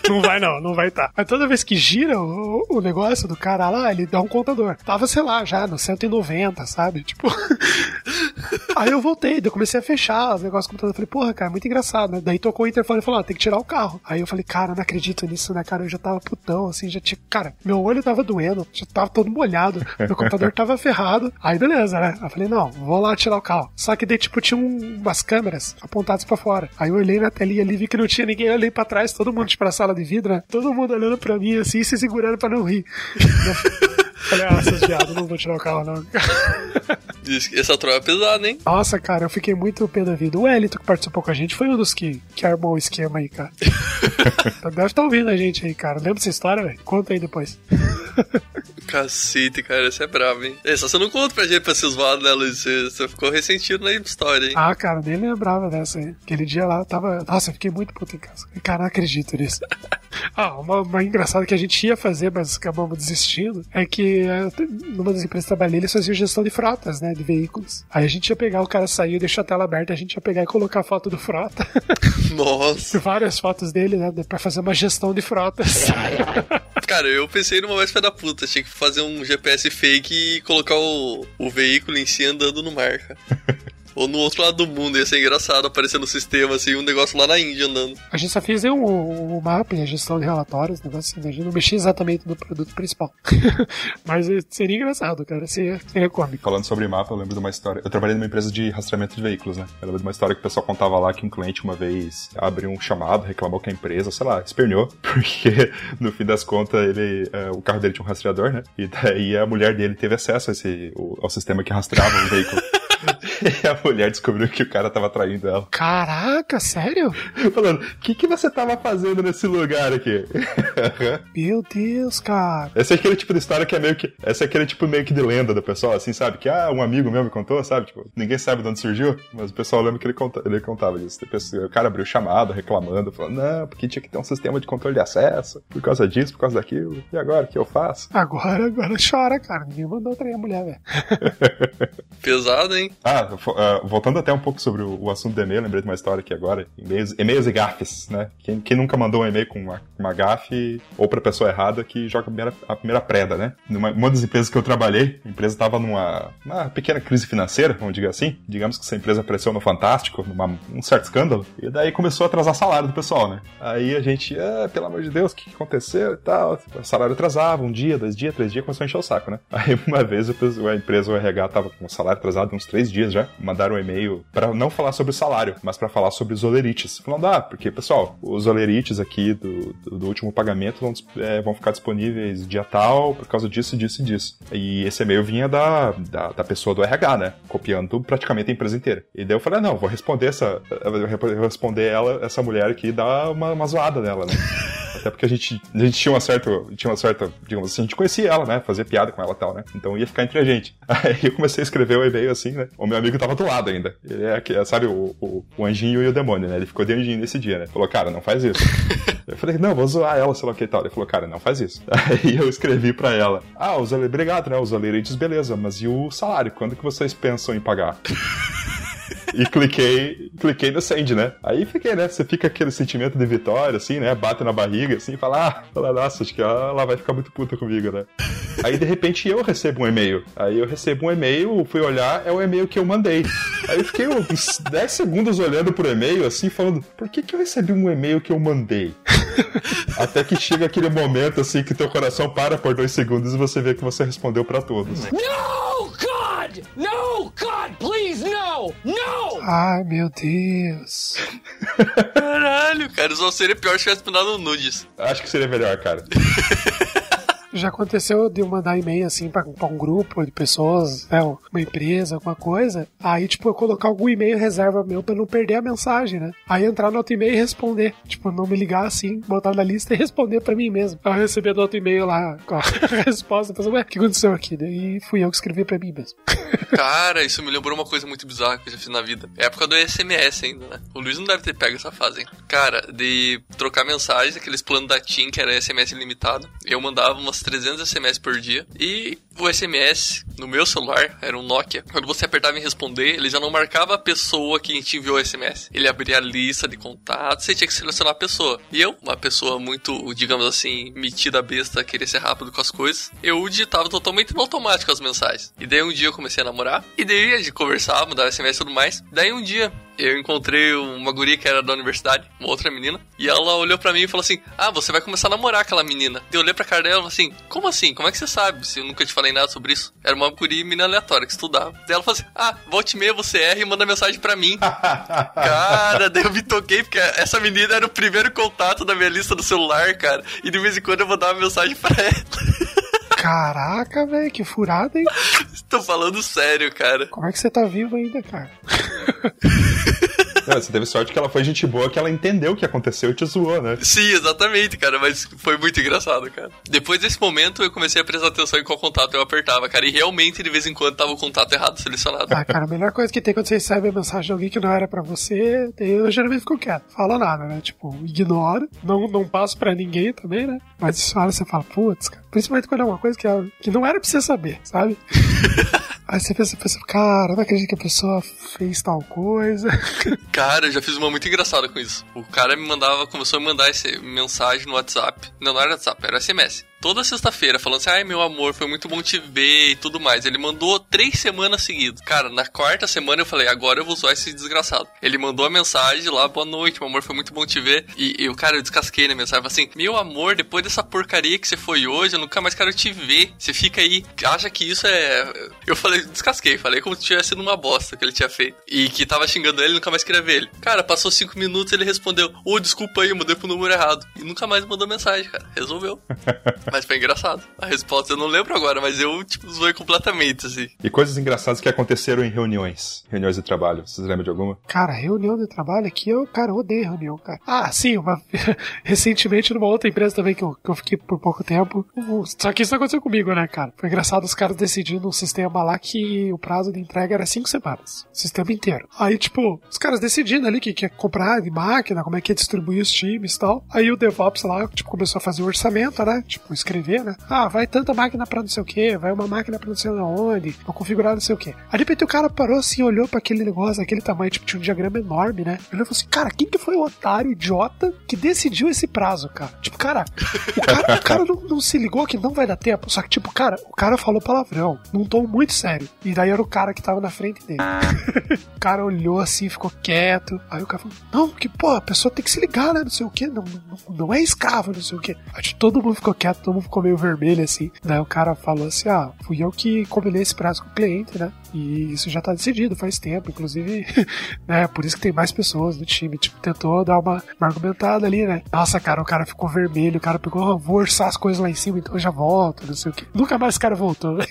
Não vai não, não vai estar. Mas toda vez que gira o, o negócio do cara lá, ele dá um contador. Tava, sei lá, já no 190, sabe? Tipo. *laughs* Aí eu voltei, eu comecei a fechar os negócios do computador. Falei, porra, cara, muito engraçado, né? Daí tocou o interfone e falou, ah, tem que tirar o carro. Aí eu falei, cara, não acredito nisso, né, cara? Eu já tava putão, assim, já tinha. Cara, meu olho tava doendo, já tava todo molhado, meu computador tava ferrado. Aí beleza, né? Eu falei, não, vou lá tirar o carro. Só que daí, tipo, tinha um- umas câmeras apontadas pra fora. Aí eu olhei na ali, vi que não tinha ninguém, eu olhei pra trás, todo mundo, na sala de vidro, né? Todo mundo olhando pra mim, assim, se segurando pra não rir. Eu falei, ah, seus viados, não vou tirar o carro, não. *laughs*
Diz que essa troca é pesada, hein?
Nossa, cara, eu fiquei muito pé da vida. O Elito que participou com a gente foi um dos que, que armou o esquema aí, cara. *laughs* Deve estar ouvindo a gente aí, cara. Lembra essa história, velho? Conta aí depois. *laughs*
Cacete, cara, você é bravo, hein? É, só você não conta pra gente pra ser zoado, né, Luiz? Você, você ficou ressentido na história, hein?
Ah, cara, nem lembrava dessa aí. Aquele dia lá eu tava. Nossa, eu fiquei muito puto em casa. Cara, não acredito nisso. Ah, uma, uma engraçada que a gente ia fazer, mas acabamos desistindo, é que é, numa das empresas que trabalhei, eles faziam gestão de frotas, né? De veículos. Aí a gente ia pegar, o cara saiu, deixou a tela aberta, a gente ia pegar e colocar a foto do frota. *laughs* *laughs*
Nossa.
Várias fotos dele, né? Pra fazer uma gestão de frotas. *laughs*
Cara, eu pensei numa mais da puta. Tinha que fazer um GPS fake e colocar o, o veículo em si andando no mar, cara. Ou no outro lado do mundo, ia ser engraçado aparecer no sistema, assim, um negócio lá na Índia andando.
A gente só fez um, um mapa e a gestão de relatórios, negócio assim, né? A gente não mexia exatamente no produto principal. *laughs* Mas seria engraçado, cara. Seria, seria cômico.
Falando sobre mapa, eu lembro de uma história. Eu trabalhei numa empresa de rastreamento de veículos, né? Eu lembro de uma história que o pessoal contava lá que um cliente uma vez abriu um chamado, reclamou que a empresa, sei lá, esperneou, *laughs* porque no fim das contas ele, é, o carro dele tinha um rastreador, né? E daí a mulher dele teve acesso a esse, o- ao sistema que rastreava o veículo. *laughs* *laughs* E a mulher descobriu que o cara tava traindo ela.
Caraca, sério?
Falando, o que, que você tava fazendo nesse lugar aqui? *laughs*
Meu Deus, cara.
Esse é aquele tipo de história que é meio que. Esse é aquele tipo meio que de lenda do pessoal, assim, sabe? Que ah, um amigo meu me contou, sabe? Tipo, ninguém sabe de onde surgiu, mas o pessoal lembra que ele, conta, ele contava pessoa- O cara abriu chamado, reclamando, falando, não, porque tinha que ter um sistema de controle de acesso, por causa disso, por causa daquilo. E agora, o que eu faço?
Agora, agora chora, cara. Ninguém mandou trair a mulher, velho. *laughs*
Pesado, hein?
Ah, uh, voltando até um pouco sobre o, o, assunto do e-mail, lembrei de uma história aqui agora. E-mails, e-mails e gafes, né? Quem, quem nunca mandou um e-mail com uma, uma gafe ou pra pessoa errada que joga a primeira, a primeira preda, né? Numa uma das empresas que eu trabalhei, a empresa estava numa uma pequena crise financeira, vamos dizer assim. Digamos que essa empresa apareceu no Fantástico, num um certo escândalo, e daí começou a atrasar salário do pessoal, né? Aí a gente, ah, pelo amor de Deus, o que aconteceu e tal? O salário atrasava, um dia, dois dias, três dias, começou a encher o saco, né? *laughs* Aí uma vez a empresa, o RH, tava com o salário atrasado uns três dias já, mandaram um e-mail para não falar sobre o salário, mas para falar sobre os olerites. Falando, ah, porque, pessoal, os olerites aqui do, do, do último pagamento vão, é, vão ficar disponíveis dia tal, por causa disso, disso e disso. E esse e-mail vinha da, da, da, pessoa do RH, né? Copiando praticamente a empresa inteira. E daí eu falei, ah, não, vou responder essa. Responder ela, essa mulher aqui e dar uma, uma zoada nela, né? *laughs* Até porque a gente, a gente tinha uma certa, tinha uma certa, digamos assim, a gente conhecia ela, né? Fazia piada com ela e tal, né? Então ia ficar entre a gente. *laughs* Aí eu comecei a escrever o e-mail assim, né? O meu amigo tava do lado ainda. Ele é, sabe, o, o, o anjinho e o demônio, né? Ele ficou de anjinho nesse dia, né? Falou, cara, não faz isso. *laughs* eu falei, não, vou zoar ela, sei lá o que e tal. Ele falou, cara, não faz isso. *laughs* Aí eu escrevi pra ela, ah, os obrigado, né? Os aleirantes, beleza, mas e o salário? Quando que vocês pensam em pagar? E cliquei, cliquei no send, né? Aí fiquei, né? Você fica aquele sentimento de vitória, assim, né? Bate na barriga, assim, fala, ah, fala, nossa, acho que ela vai ficar muito puta comigo, né? Aí de repente eu recebo um e-mail. Aí eu recebo um e-mail, fui olhar, é o e-mail que eu mandei. Aí eu fiquei uns 10 segundos olhando pro e-mail, assim, falando, por que, que eu recebi um e-mail que eu mandei? Até que chega aquele momento, assim, que teu coração para por dois segundos e você vê que você respondeu para todos.
No, God! No, God, please, no! No!
Ai, meu Deus. *laughs*
Caralho, cara, isso seria pior se tivesse mandado nudes.
Acho que seria melhor, cara. *laughs*
Já aconteceu de eu mandar e-mail assim pra, pra um grupo de pessoas, né, uma empresa, alguma coisa. Aí, tipo, eu colocar algum e-mail reserva meu pra não perder a mensagem, né? Aí entrar no outro e-mail e responder. Tipo, não me ligar assim, botar na lista e responder pra mim mesmo. Eu recebi do outro e-mail lá com a *laughs* resposta, pensando, ué, o que aconteceu aqui? E fui eu que escrevi pra mim mesmo. *laughs*
Cara, isso me lembrou uma coisa muito bizarra que eu já fiz na vida. É época do SMS ainda, né? O Luiz não deve ter pego essa fase, hein? Cara, de trocar mensagens, aqueles planos da TIM que era SMS ilimitado. Eu mandava umas 300 SMS por dia. E o SMS no meu celular era um Nokia. Quando você apertava em responder, ele já não marcava a pessoa que te enviou o SMS. Ele abria a lista de contatos e tinha que selecionar a pessoa. E eu, uma pessoa muito, digamos assim, metida besta, querer ser rápido com as coisas, eu digitava totalmente no automático as mensagens. E daí um dia eu comecei a namorar, e daí a gente conversava, mudava SMS e tudo mais. Daí um dia eu encontrei uma guria que era da universidade, uma outra menina, e ela olhou para mim e falou assim: Ah, você vai começar a namorar aquela menina. Eu olhei pra cara dela e falei assim: Como assim? Como é que você sabe? Se eu nunca te falei nada sobre isso. Era uma guria menina aleatória que estudava. Daí ela falou assim: Ah, volte e meia você erra e manda mensagem para mim. *laughs* cara, daí eu me toquei, porque essa menina era o primeiro contato da minha lista do celular, cara. E de vez em quando eu mandava mensagem pra ela. *laughs*
Caraca, velho, que furada, hein?
Tô falando sério, cara.
Como é que você tá vivo ainda, cara? *laughs*
Não, você teve sorte que ela foi gente boa, que ela entendeu o que aconteceu e te zoou, né?
Sim, exatamente, cara, mas foi muito engraçado, cara. Depois desse momento, eu comecei a prestar atenção em qual contato eu apertava, cara, e realmente, de vez em quando, tava o contato errado selecionado.
Ah, cara, a melhor coisa que tem quando você recebe a mensagem de alguém que não era pra você, eu geralmente fico quieto, falo nada, né? Tipo, ignoro, não, não passo pra ninguém também, né? Mas isso hora você fala, putz, cara. Principalmente quando é uma coisa que, que não era pra você saber, sabe? *laughs* Aí você pensa, pensa, cara, não acredito que a pessoa fez tal coisa. *laughs*
Cara, eu já fiz uma muito engraçada com isso. O cara me mandava, começou a me mandar essa mensagem no WhatsApp. Não, não era WhatsApp, era SMS toda sexta-feira falando assim: ai meu amor, foi muito bom te ver e tudo mais. Ele mandou três semanas seguidas. Cara, na quarta semana eu falei: agora eu vou zoar esse desgraçado. Ele mandou a mensagem lá: boa noite, meu amor, foi muito bom te ver. E, o cara, eu descasquei na mensagem: assim, meu amor, depois dessa porcaria que você foi hoje, eu nunca mais quero te ver. Você fica aí, acha que isso é. Eu falei: descasquei, falei como se tivesse sido uma bosta que ele tinha feito. E que tava xingando ele, nunca mais queria ver ele. Cara, passou cinco minutos ele respondeu: ô, oh, desculpa aí, eu mandei pro número errado. E nunca mais mandou mensagem, cara. Resolveu. *laughs* Mas foi engraçado. A resposta eu não lembro agora, mas eu, tipo, zoei completamente, assim.
E coisas engraçadas que aconteceram em reuniões. Reuniões de trabalho. Vocês lembram de alguma?
Cara, reunião de trabalho aqui, eu, cara, eu odeio reunião, cara. Ah, sim, uma... *laughs* recentemente numa outra empresa também que eu, que eu fiquei por pouco tempo. Só que isso não aconteceu comigo, né, cara? Foi engraçado os caras decidindo um sistema lá que o prazo de entrega era cinco semanas. O sistema inteiro. Aí, tipo, os caras decidindo ali que quer comprar de máquina, como é que ia distribuir os times e tal. Aí o DevOps lá, tipo, começou a fazer o orçamento, né? Tipo, escrever, né? Ah, vai tanta máquina pra não sei o que, vai uma máquina pra não sei onde, vou configurar não sei o que. Aí de repente o cara parou assim, olhou pra aquele negócio, aquele tamanho, tipo, tinha um diagrama enorme, né? Ele falou assim, cara, quem que foi o otário idiota que decidiu esse prazo, cara? Tipo, cara, o cara, o cara não, não se ligou que não vai dar tempo. Só que, tipo, cara, o cara falou palavrão, num tom muito sério. E daí era o cara que tava na frente dele. *laughs* o cara olhou assim, ficou quieto. Aí o cara falou: Não, que pô, a pessoa tem que se ligar, né? Não sei o que, não, não, não é escravo, não sei o que. Aí tipo, todo mundo ficou quieto, todo mundo ficou meio vermelho assim. Daí o cara falou assim: Ah, fui eu que combinei esse prazo com o cliente, né? E isso já tá decidido faz tempo, inclusive, *laughs* né? Por isso que tem mais pessoas no time. Tipo, tentou dar uma, uma argumentada ali, né? Nossa, cara, o cara ficou vermelho, o cara pegou, oh, vou orçar as coisas lá em cima, então eu já volto, não sei o que. Nunca mais esse cara voltou, né?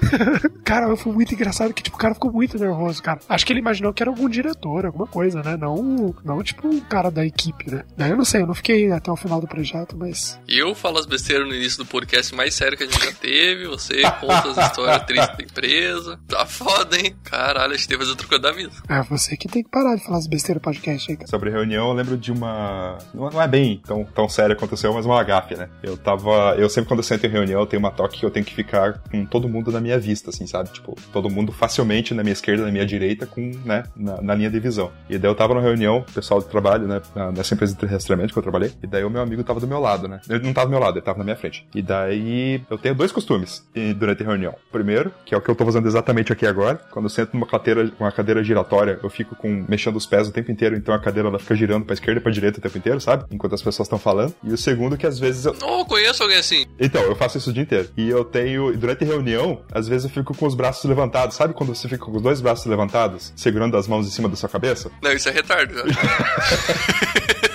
*laughs* cara, foi muito engraçado que, tipo, o cara ficou muito nervoso, cara. Acho que ele imaginou que era algum diretor, alguma coisa, né? Não, não tipo, um cara da equipe, né? Daí eu não sei, eu não fiquei até o final do projeto, mas.
Eu falo as besteiras no início do podcast mais sério que a gente já teve. Você conta as histórias tristes da empresa. Tá foda, hein? Caralho, a gente teve que fazer outra coisa da vida.
É você que tem que parar de falar as besteiras no podcast aí, cara.
Sobre reunião, eu lembro de uma. Não é bem tão, tão sério aconteceu, mas uma agafe, né? Eu tava. Eu sempre quando eu sento em reunião, eu tenho uma toque que eu tenho que ficar com todo mundo na minha vista, assim, sabe? Tipo, todo mundo facilmente na minha esquerda, na minha direita, com, né, na, na linha de visão. E daí eu tava na reunião, pessoal do trabalho, né, nessa empresa de rastreamento que eu trabalhei, e daí o meu amigo tava do meu lado, né? Ele não tava do meu lado, ele tava na minha frente. E daí eu tenho dois costumes durante a reunião. Primeiro, que é o que eu tô fazendo exatamente aqui agora, quando eu sento numa cadeira, uma cadeira giratória, eu fico com mexendo os pés o tempo inteiro, então a cadeira ela fica girando pra esquerda e pra direita o tempo inteiro, sabe? Enquanto as pessoas estão falando. E o segundo, que às vezes eu.
Oh, conheço alguém assim.
Então, eu faço isso o dia inteiro. E eu tenho, durante reunião, às vezes eu fico com os braços levantados. Sabe quando você fica com os dois braços levantados, segurando as mãos em cima da sua cabeça?
Não, isso é retardo. *laughs*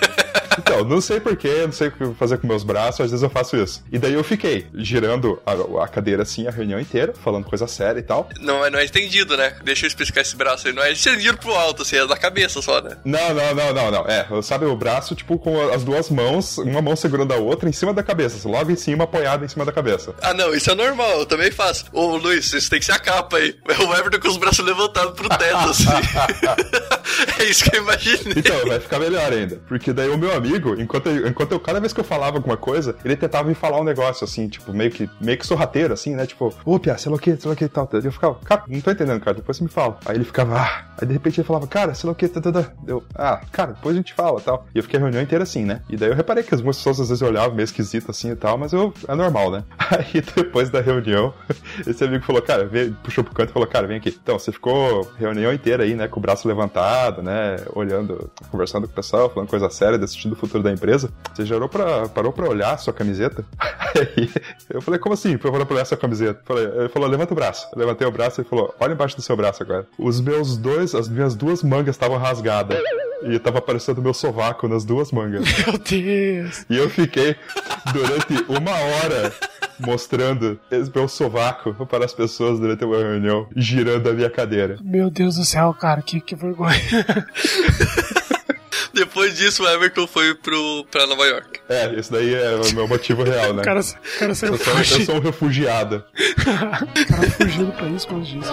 Então, não sei porquê, não sei o que fazer com meus braços, às vezes eu faço isso. E daí eu fiquei girando a, a cadeira assim a reunião inteira, falando coisa séria e tal.
Não, é- não é estendido, né? Deixa eu explicar esse braço aí. Não é estendido pro alto, assim, é da cabeça só, né?
Não, não, não, não, não. É, sabe o braço, tipo, com as duas mãos, uma mão segurando a outra em cima da cabeça, assim, logo em cima, apoiado em cima da cabeça.
Ah, não, isso é normal, eu também faço. Ô, Luiz, isso tem que ser a capa aí. É o Everton com os braços levantados pro teto, assim. *laughs* *laughs* é isso que eu imaginei.
Então, vai ficar melhor ainda. Porque daí o meu amigo, enquanto eu, enquanto eu, cada vez que eu falava alguma coisa, ele tentava me falar um negócio, assim, tipo, meio que, meio que sorrateiro, assim, né? Tipo, ô, Pia, sei lá o que, sei lá o que e tal. Eu ficava, cara, não tô entendendo, cara, depois você me fala. Aí ele ficava, ah. Aí de repente ele falava, cara, sei lá o que, tá, tá, tá. Eu, ah, cara, depois a gente fala tal. E eu fiquei a reunião inteira assim, né? E daí eu reparei que as pessoas às vezes olhavam meio esquisito assim e tal, mas eu, é normal, né? *laughs* Aí depois da reunião, *laughs* esse amigo falou, cara, veio, puxou pro canto e falou, cara, vem aqui. Então, você ficou reunião inteira aí, né, com o braço levantado, né, olhando, conversando com o pessoal, falando coisa séria, decidindo o futuro da empresa. Você pra, parou pra olhar a sua camiseta? *laughs* Aí eu falei, como assim? Parou pra olhar a sua camiseta? Falei, ele falou, levanta o braço. Eu levantei o braço e falou, olha embaixo do seu braço agora. Os meus dois, as minhas duas mangas estavam rasgadas. E tava aparecendo meu sovaco nas duas mangas. *laughs*
Meu Deus.
E eu fiquei durante uma hora mostrando esse meu sovaco para as pessoas durante uma reunião, girando a minha cadeira.
Meu Deus do céu, cara, que, que vergonha. *laughs*
Depois disso, o Everton foi pro, pra Nova York.
É, esse daí é o meu motivo real, né? *laughs*
O cara, o cara saiu
Eu sou, eu sou um refugiado. *laughs*
O cara fugindo pra isso, como diz.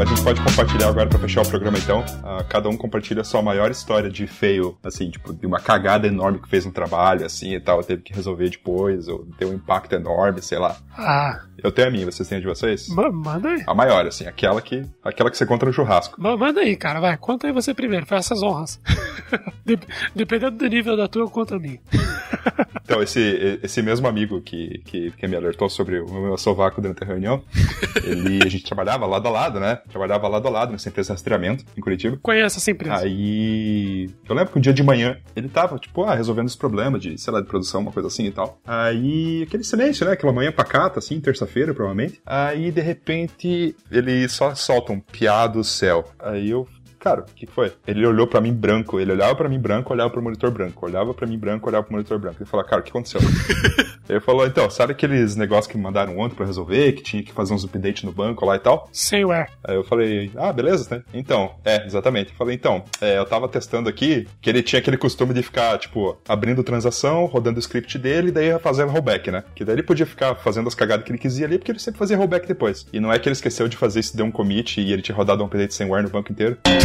A
gente pode compartilhar agora pra fechar o programa então. Ah, cada um compartilha a sua maior história de feio, assim, tipo, de uma cagada enorme que fez no trabalho, assim e tal, teve que resolver depois, ou deu um impacto enorme, sei lá.
Ah,
Eu tenho a minha, vocês têm a de vocês?
ma- manda aí.
A maior, assim, aquela que, aquela que você conta no churrasco.
Ma- Manda aí, cara, vai. Conta aí você primeiro, faz essas honras. *laughs* Dep- Dependendo do nível da tua, conta a minha. *laughs*
Então, esse, esse mesmo amigo que, que, que me alertou sobre o meu sovaco durante a reunião, *laughs* ele, a gente trabalhava lado a lado, né? Trabalhava lado a lado nessa empresa de rastreamento em Curitiba.
Conhece essa empresa.
Aí. Eu lembro que um dia de manhã ele tava, tipo, ah, resolvendo os problemas de, sei lá, de produção, uma coisa assim e tal. Aí, aquele silêncio, né? Aquela manhã pacata, assim, terça-feira, provavelmente. Aí, de repente, ele só solta um piá do céu. Aí eu. Cara, o que foi? Ele olhou pra mim branco, ele olhava pra mim branco, olhava pro monitor branco, olhava pra mim branco, olhava pro monitor branco. Ele falou, cara, o que aconteceu? *laughs* Ele falou, então, sabe aqueles negócios que me mandaram ontem pra resolver, que tinha que fazer uns updates no banco lá e tal?
Sayware.
Aí eu falei, ah, beleza, né? Então, é, exatamente. Eu falei, então, é, eu tava testando aqui que ele tinha aquele costume de ficar, tipo, abrindo transação, rodando o script dele e daí fazendo rollback, né? Que daí ele podia ficar fazendo as cagadas que ele quisia ali, porque ele sempre fazia rollback depois. E não é que ele esqueceu de fazer isso, deu um commit e ele tinha rodado um update sem ware no banco inteiro.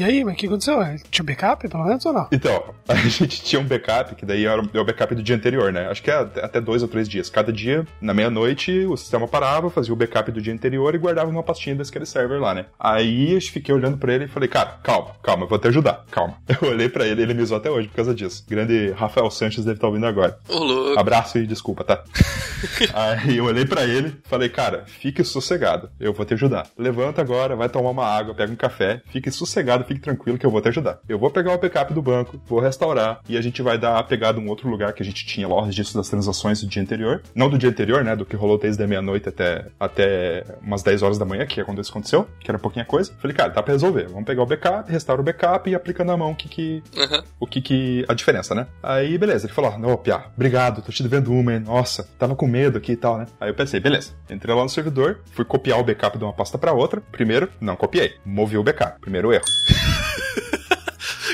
E aí, mas o que aconteceu? É, Tinha backup, pelo menos, ou não?
Então, *laughs* a gente tinha um backup, que daí era o é o backup do dia anterior, né? Acho que é até dois ou três dias. Cada dia, na meia-noite, o sistema parava, fazia o backup do dia anterior e guardava uma pastinha daquele server lá, né? Aí eu fiquei olhando pra ele e falei, cara, calma, calma, eu vou te ajudar, calma. *laughs* Eu olhei pra ele e ele me zoou até hoje por causa disso. Grande Rafael Sanches deve estar ouvindo agora.
Ô, louco.
Abraço e desculpa, tá? *laughs* Aí eu olhei pra ele, falei, cara, fique sossegado, eu vou te ajudar. Levanta agora, vai tomar uma água, pega um café, fique sossegado, fique tranquilo que eu vou te ajudar. Eu vou pegar o backup do banco, vou restaurar e a gente vai dar a pegada em um outro lugar que a gente tinha lá o registro das transações do dia anterior. Não do dia anterior, né? Do que rolou desde a meia-noite até, até umas 10 horas da manhã, que é quando isso aconteceu, que era pouquinha coisa. Falei, cara, dá pra resolver. Vamos pegar o backup, restaura o backup e aplica na mão o que que,
Aham.
o que que. a diferença, né? Aí, beleza, ele falou: Não, Pia, obrigado, tô te devendo uma, hein? Nossa, tava com medo aqui e tal, né? Aí eu pensei, beleza. Entrei lá no servidor, fui copiar o backup de uma pasta pra outra. Primeiro, não copiei. Movi o backup. Primeiro erro. *laughs*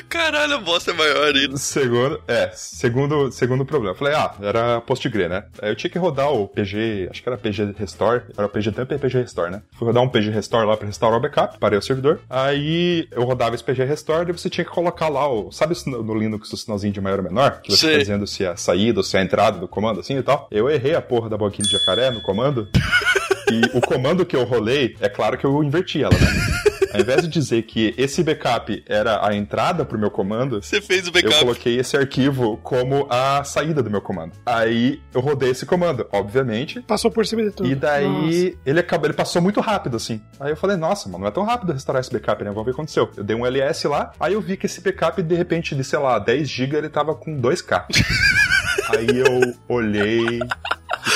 Caralho, a bosta é maior ainda.
Segundo, é, segundo, segundo problema. Eu falei, ah, era PostgreSQL, né? Aí eu tinha que rodar o PG, acho que era PG Restore, era o PG Dump e PG Restore, né? Fui rodar um PG Restore lá pra restaurar o backup, parei o servidor. Aí eu rodava esse PG Restore e você tinha que colocar lá o, sabe no Linux o sinalzinho de maior ou menor? Que você tá dizendo se é a saída ou se é a entrada do comando, assim e tal. Eu errei a porra da boquinha de jacaré no comando. *laughs* e o comando que eu rolei, é claro que eu inverti ela, né? Ao invés de dizer que esse backup era a entrada pro meu comando,
Você fez o
eu
backup.
coloquei esse arquivo como a saída do meu comando. Aí eu rodei esse comando, obviamente.
Passou por cima de tudo.
E daí ele acabou, ele passou muito rápido assim. Aí eu falei, nossa, mano, não é tão rápido restaurar esse backup, né? Vamos ver o que aconteceu. Eu dei um LS lá, aí eu vi que esse backup, de repente, de, sei lá, 10 GB, ele tava com 2K. *laughs* aí eu olhei,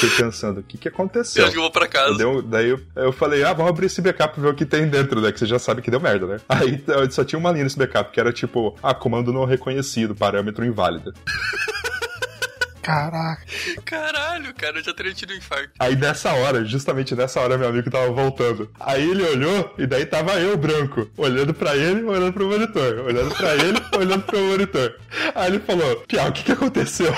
fiquei pensando, o que que
Eu
aconteceu?
acho que eu vou pra casa.
Deu- daí eu, eu falei, ah, vamos abrir esse backup e ver o que tem dentro, né? Que você já sabe que deu merda, né? *laughs* Aí eu só tinha uma linha nesse backup, que era tipo, ah, comando não reconhecido, parâmetro inválido. *laughs*
Caraca.
Caralho, cara, eu já teria tido um infarto.
Aí nessa hora, justamente nessa hora, meu amigo tava voltando. Aí ele olhou e daí tava eu, branco, olhando pra ele, olhando pro monitor. Olhando pra ele, *laughs* olhando pro monitor. Aí ele falou, Piau, o que que aconteceu?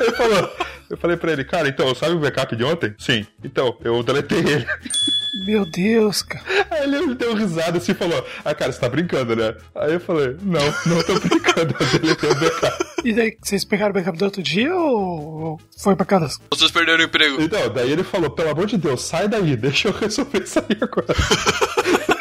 Ele falou, eu falei pra ele, cara, então, sabe o backup de ontem? Sim. Então, eu deletei ele. *laughs*
Meu Deus, cara.
Aí ele deu risada assim e falou: Ah, cara, você tá brincando, né? Aí eu falei: Não, não tô brincando, eu deletei o backup.
E daí, vocês pegaram o backup do outro dia ou ou foi pra casa?
Vocês perderam o emprego.
Então, daí ele falou: Pelo amor de Deus, sai daí, *laughs* deixa eu resolver isso aí agora. *laughs*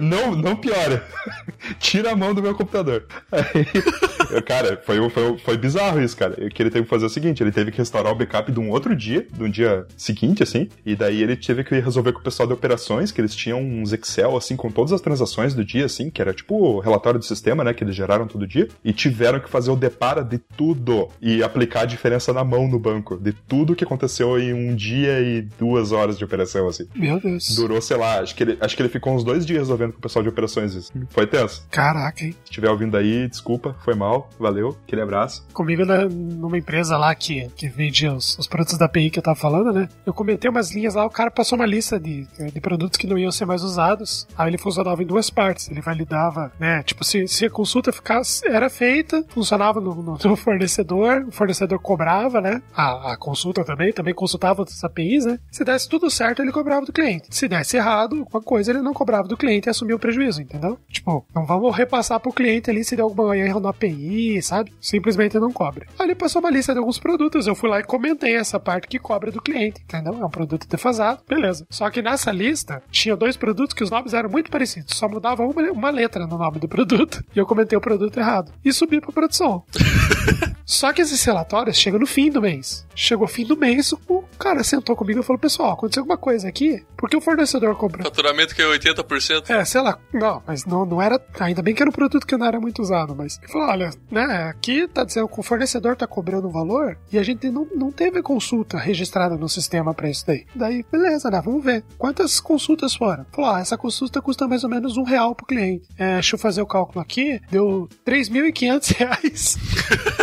Não, não piora. *laughs* Tira a mão do meu computador. Aí, cara, foi, foi, foi bizarro isso, cara. Que ele teve que fazer o seguinte: ele teve que restaurar o backup de um outro dia, de um dia seguinte, assim. E daí ele teve que resolver com o pessoal de operações, que eles tinham uns Excel, assim, com todas as transações do dia, assim, que era tipo o relatório do sistema, né? Que eles geraram todo dia. E tiveram que fazer o depara de tudo e aplicar a diferença na mão no banco, de tudo que aconteceu em um dia e duas horas de operação, assim.
Meu Deus.
Durou, sei lá, acho que ele, acho que ele ficou uns dois dias resolvendo com o pessoal de operações isso. Foi tenso.
Caraca, hein?
Se estiver ouvindo aí, desculpa, foi mal, valeu, aquele abraço.
Comigo na- numa empresa lá que, que vende os, os produtos da API que eu tava falando, né? Eu comentei umas linhas lá, o cara passou uma lista de, de produtos que não iam ser mais usados. Aí ele funcionava em duas partes. Ele validava, né? Tipo, se, se a consulta ficasse, era feita, funcionava no, no- no *laughs* fornecedor, o fornecedor cobrava, né? A, a consulta também, também consultava outras APIs, né? Se desse tudo certo, ele cobrava do cliente. Se desse errado, alguma coisa, ele não cobrava do cliente e assumia o prejuízo, entendeu? Tipo, não vamos repassar pro cliente ali se der alguma erro na API, sabe? Simplesmente não cobre. Aí ele passou uma lista de alguns produtos, eu fui lá e comentei essa parte que cobra do cliente, entendeu? É um produto defasado, beleza. Só que nessa lista tinha dois produtos que os nomes eram muito parecidos, só mudava uma, uma letra no nome do produto. *laughs* E eu comentei o produto errado. E subi pra produção. *laughs* Só que esses relatórios chegam no fim do mês. Chegou o fim do mês, o cara sentou comigo e falou: Pessoal, aconteceu alguma coisa aqui? Porque o fornecedor cobrou.
Faturamento que é 80%.
É, sei lá. Não, mas não, não era. Ainda bem que era um produto que não era muito usado, mas. Ele falou: olha, né, aqui tá dizendo que o fornecedor tá cobrando um valor e a gente não, não teve consulta registrada no sistema pra isso daí. Daí, beleza, né? Vamos ver. Quantas consultas foram? Falou: ah, essa consulta custa mais ou menos um real pro cliente. É, deixa eu fazer o cálculo aqui. Deu 3.500 reais.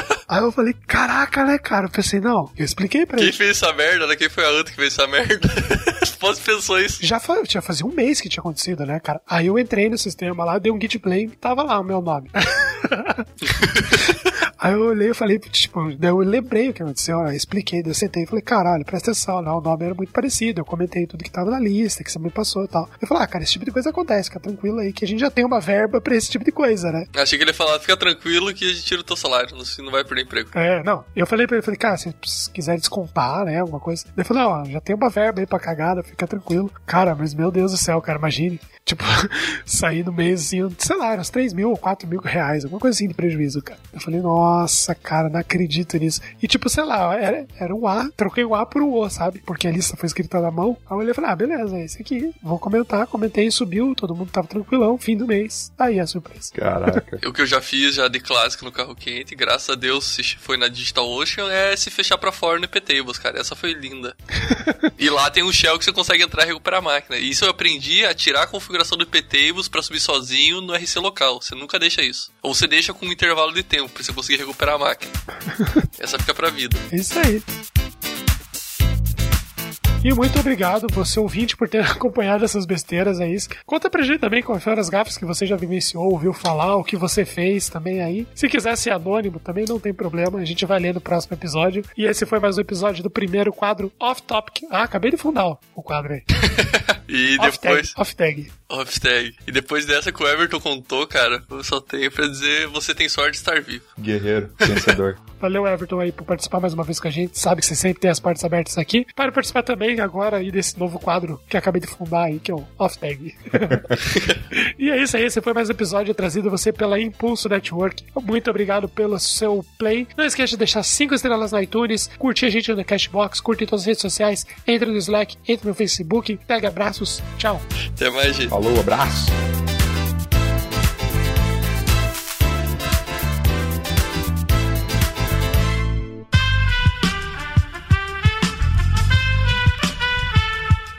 *laughs* Aí eu falei, caraca, né, cara? Eu pensei, não, eu expliquei pra
Quem
ele.
fez essa merda, né? Quem foi a Anta que fez essa merda? *laughs* Posso pensou isso?
Já fa- tinha fazia um mês que tinha acontecido, né, cara? Aí eu entrei no sistema lá, dei um git play, tava lá o meu nome. *laughs* Aí eu olhei e falei, tipo, daí eu lembrei o que aconteceu, eu expliquei, daí eu sentei e falei, caralho, presta atenção, né? O nome era muito parecido, eu comentei tudo que tava na lista, que você me passou e tal. Eu falei, ah, cara, esse tipo de coisa acontece, fica tranquilo aí, que a gente já tem uma verba pra esse tipo de coisa, né?
Achei que ele ia falar, fica tranquilo que a gente tira o teu salário, você não vai perder emprego.
É, não. Eu falei pra ele, falei, cara, se quiser descontar, né, alguma coisa. Ele falou, não, já tem uma verba aí pra cagada, fica tranquilo. Cara, mas meu Deus do céu, cara, imagine. *laughs* Tipo, sair no mês, assim, sei lá, uns 3 mil ou 4 mil reais, alguma coisa assim de prejuízo, cara. Eu falei, nossa, cara, não acredito nisso. E tipo, sei lá, era, era um A, troquei o A por um O, sabe? Porque a lista foi escrita na mão. Aí eu olhei e falei, ah, beleza, é esse aqui. Vou comentar, comentei, subiu, todo mundo tava tranquilão, fim do mês. Aí a surpresa.
Caraca. *laughs*
O que eu já fiz, já de clássico no carro quente, graças a Deus, se foi na Digital Ocean, é se fechar pra fora no IPTables, cara. Essa foi linda. *laughs* e lá tem um shell que você consegue entrar e recuperar a máquina. E isso eu aprendi a tirar a configuração do IPTables pra subir sozinho no RC local. Você nunca deixa isso. Ou você deixa com um intervalo de tempo pra você conseguir recuperar a máquina. *laughs* Essa fica pra vida.
É isso aí. E muito obrigado, você ouvinte, por ter *laughs* acompanhado essas besteiras aí. Conta pra gente também quais foram as gafas que você já vivenciou, ouviu falar, o que você fez também aí. Se quiser ser anônimo, também não tem problema, a gente vai ler no próximo episódio. E esse foi mais um episódio do primeiro quadro Off Topic. Ah, acabei de fundar o- quadro aí. *laughs*
E
Off
depois.
Tag. Off Tag.
E depois dessa que o Everton contou, cara, eu só tenho pra dizer: você tem sorte de estar vivo.
Guerreiro, vencedor. *laughs*
Valeu, Everton, aí, por participar mais uma vez com a gente. Sabe que você sempre tem as portas abertas aqui. Para participar também agora aí desse novo quadro que eu acabei de fundar aí, que é o Off Tag. *laughs* e é isso aí, esse foi mais um episódio trazido a você pela Impulso Network. Muito obrigado pelo seu play. Não esqueça de deixar 5 estrelas no iTunes, curtir a gente no Cashbox, curtir em todas as redes sociais, entre no Slack, entre no Facebook. Pega abraços, tchau.
Até mais, gente.
Falou, abraço.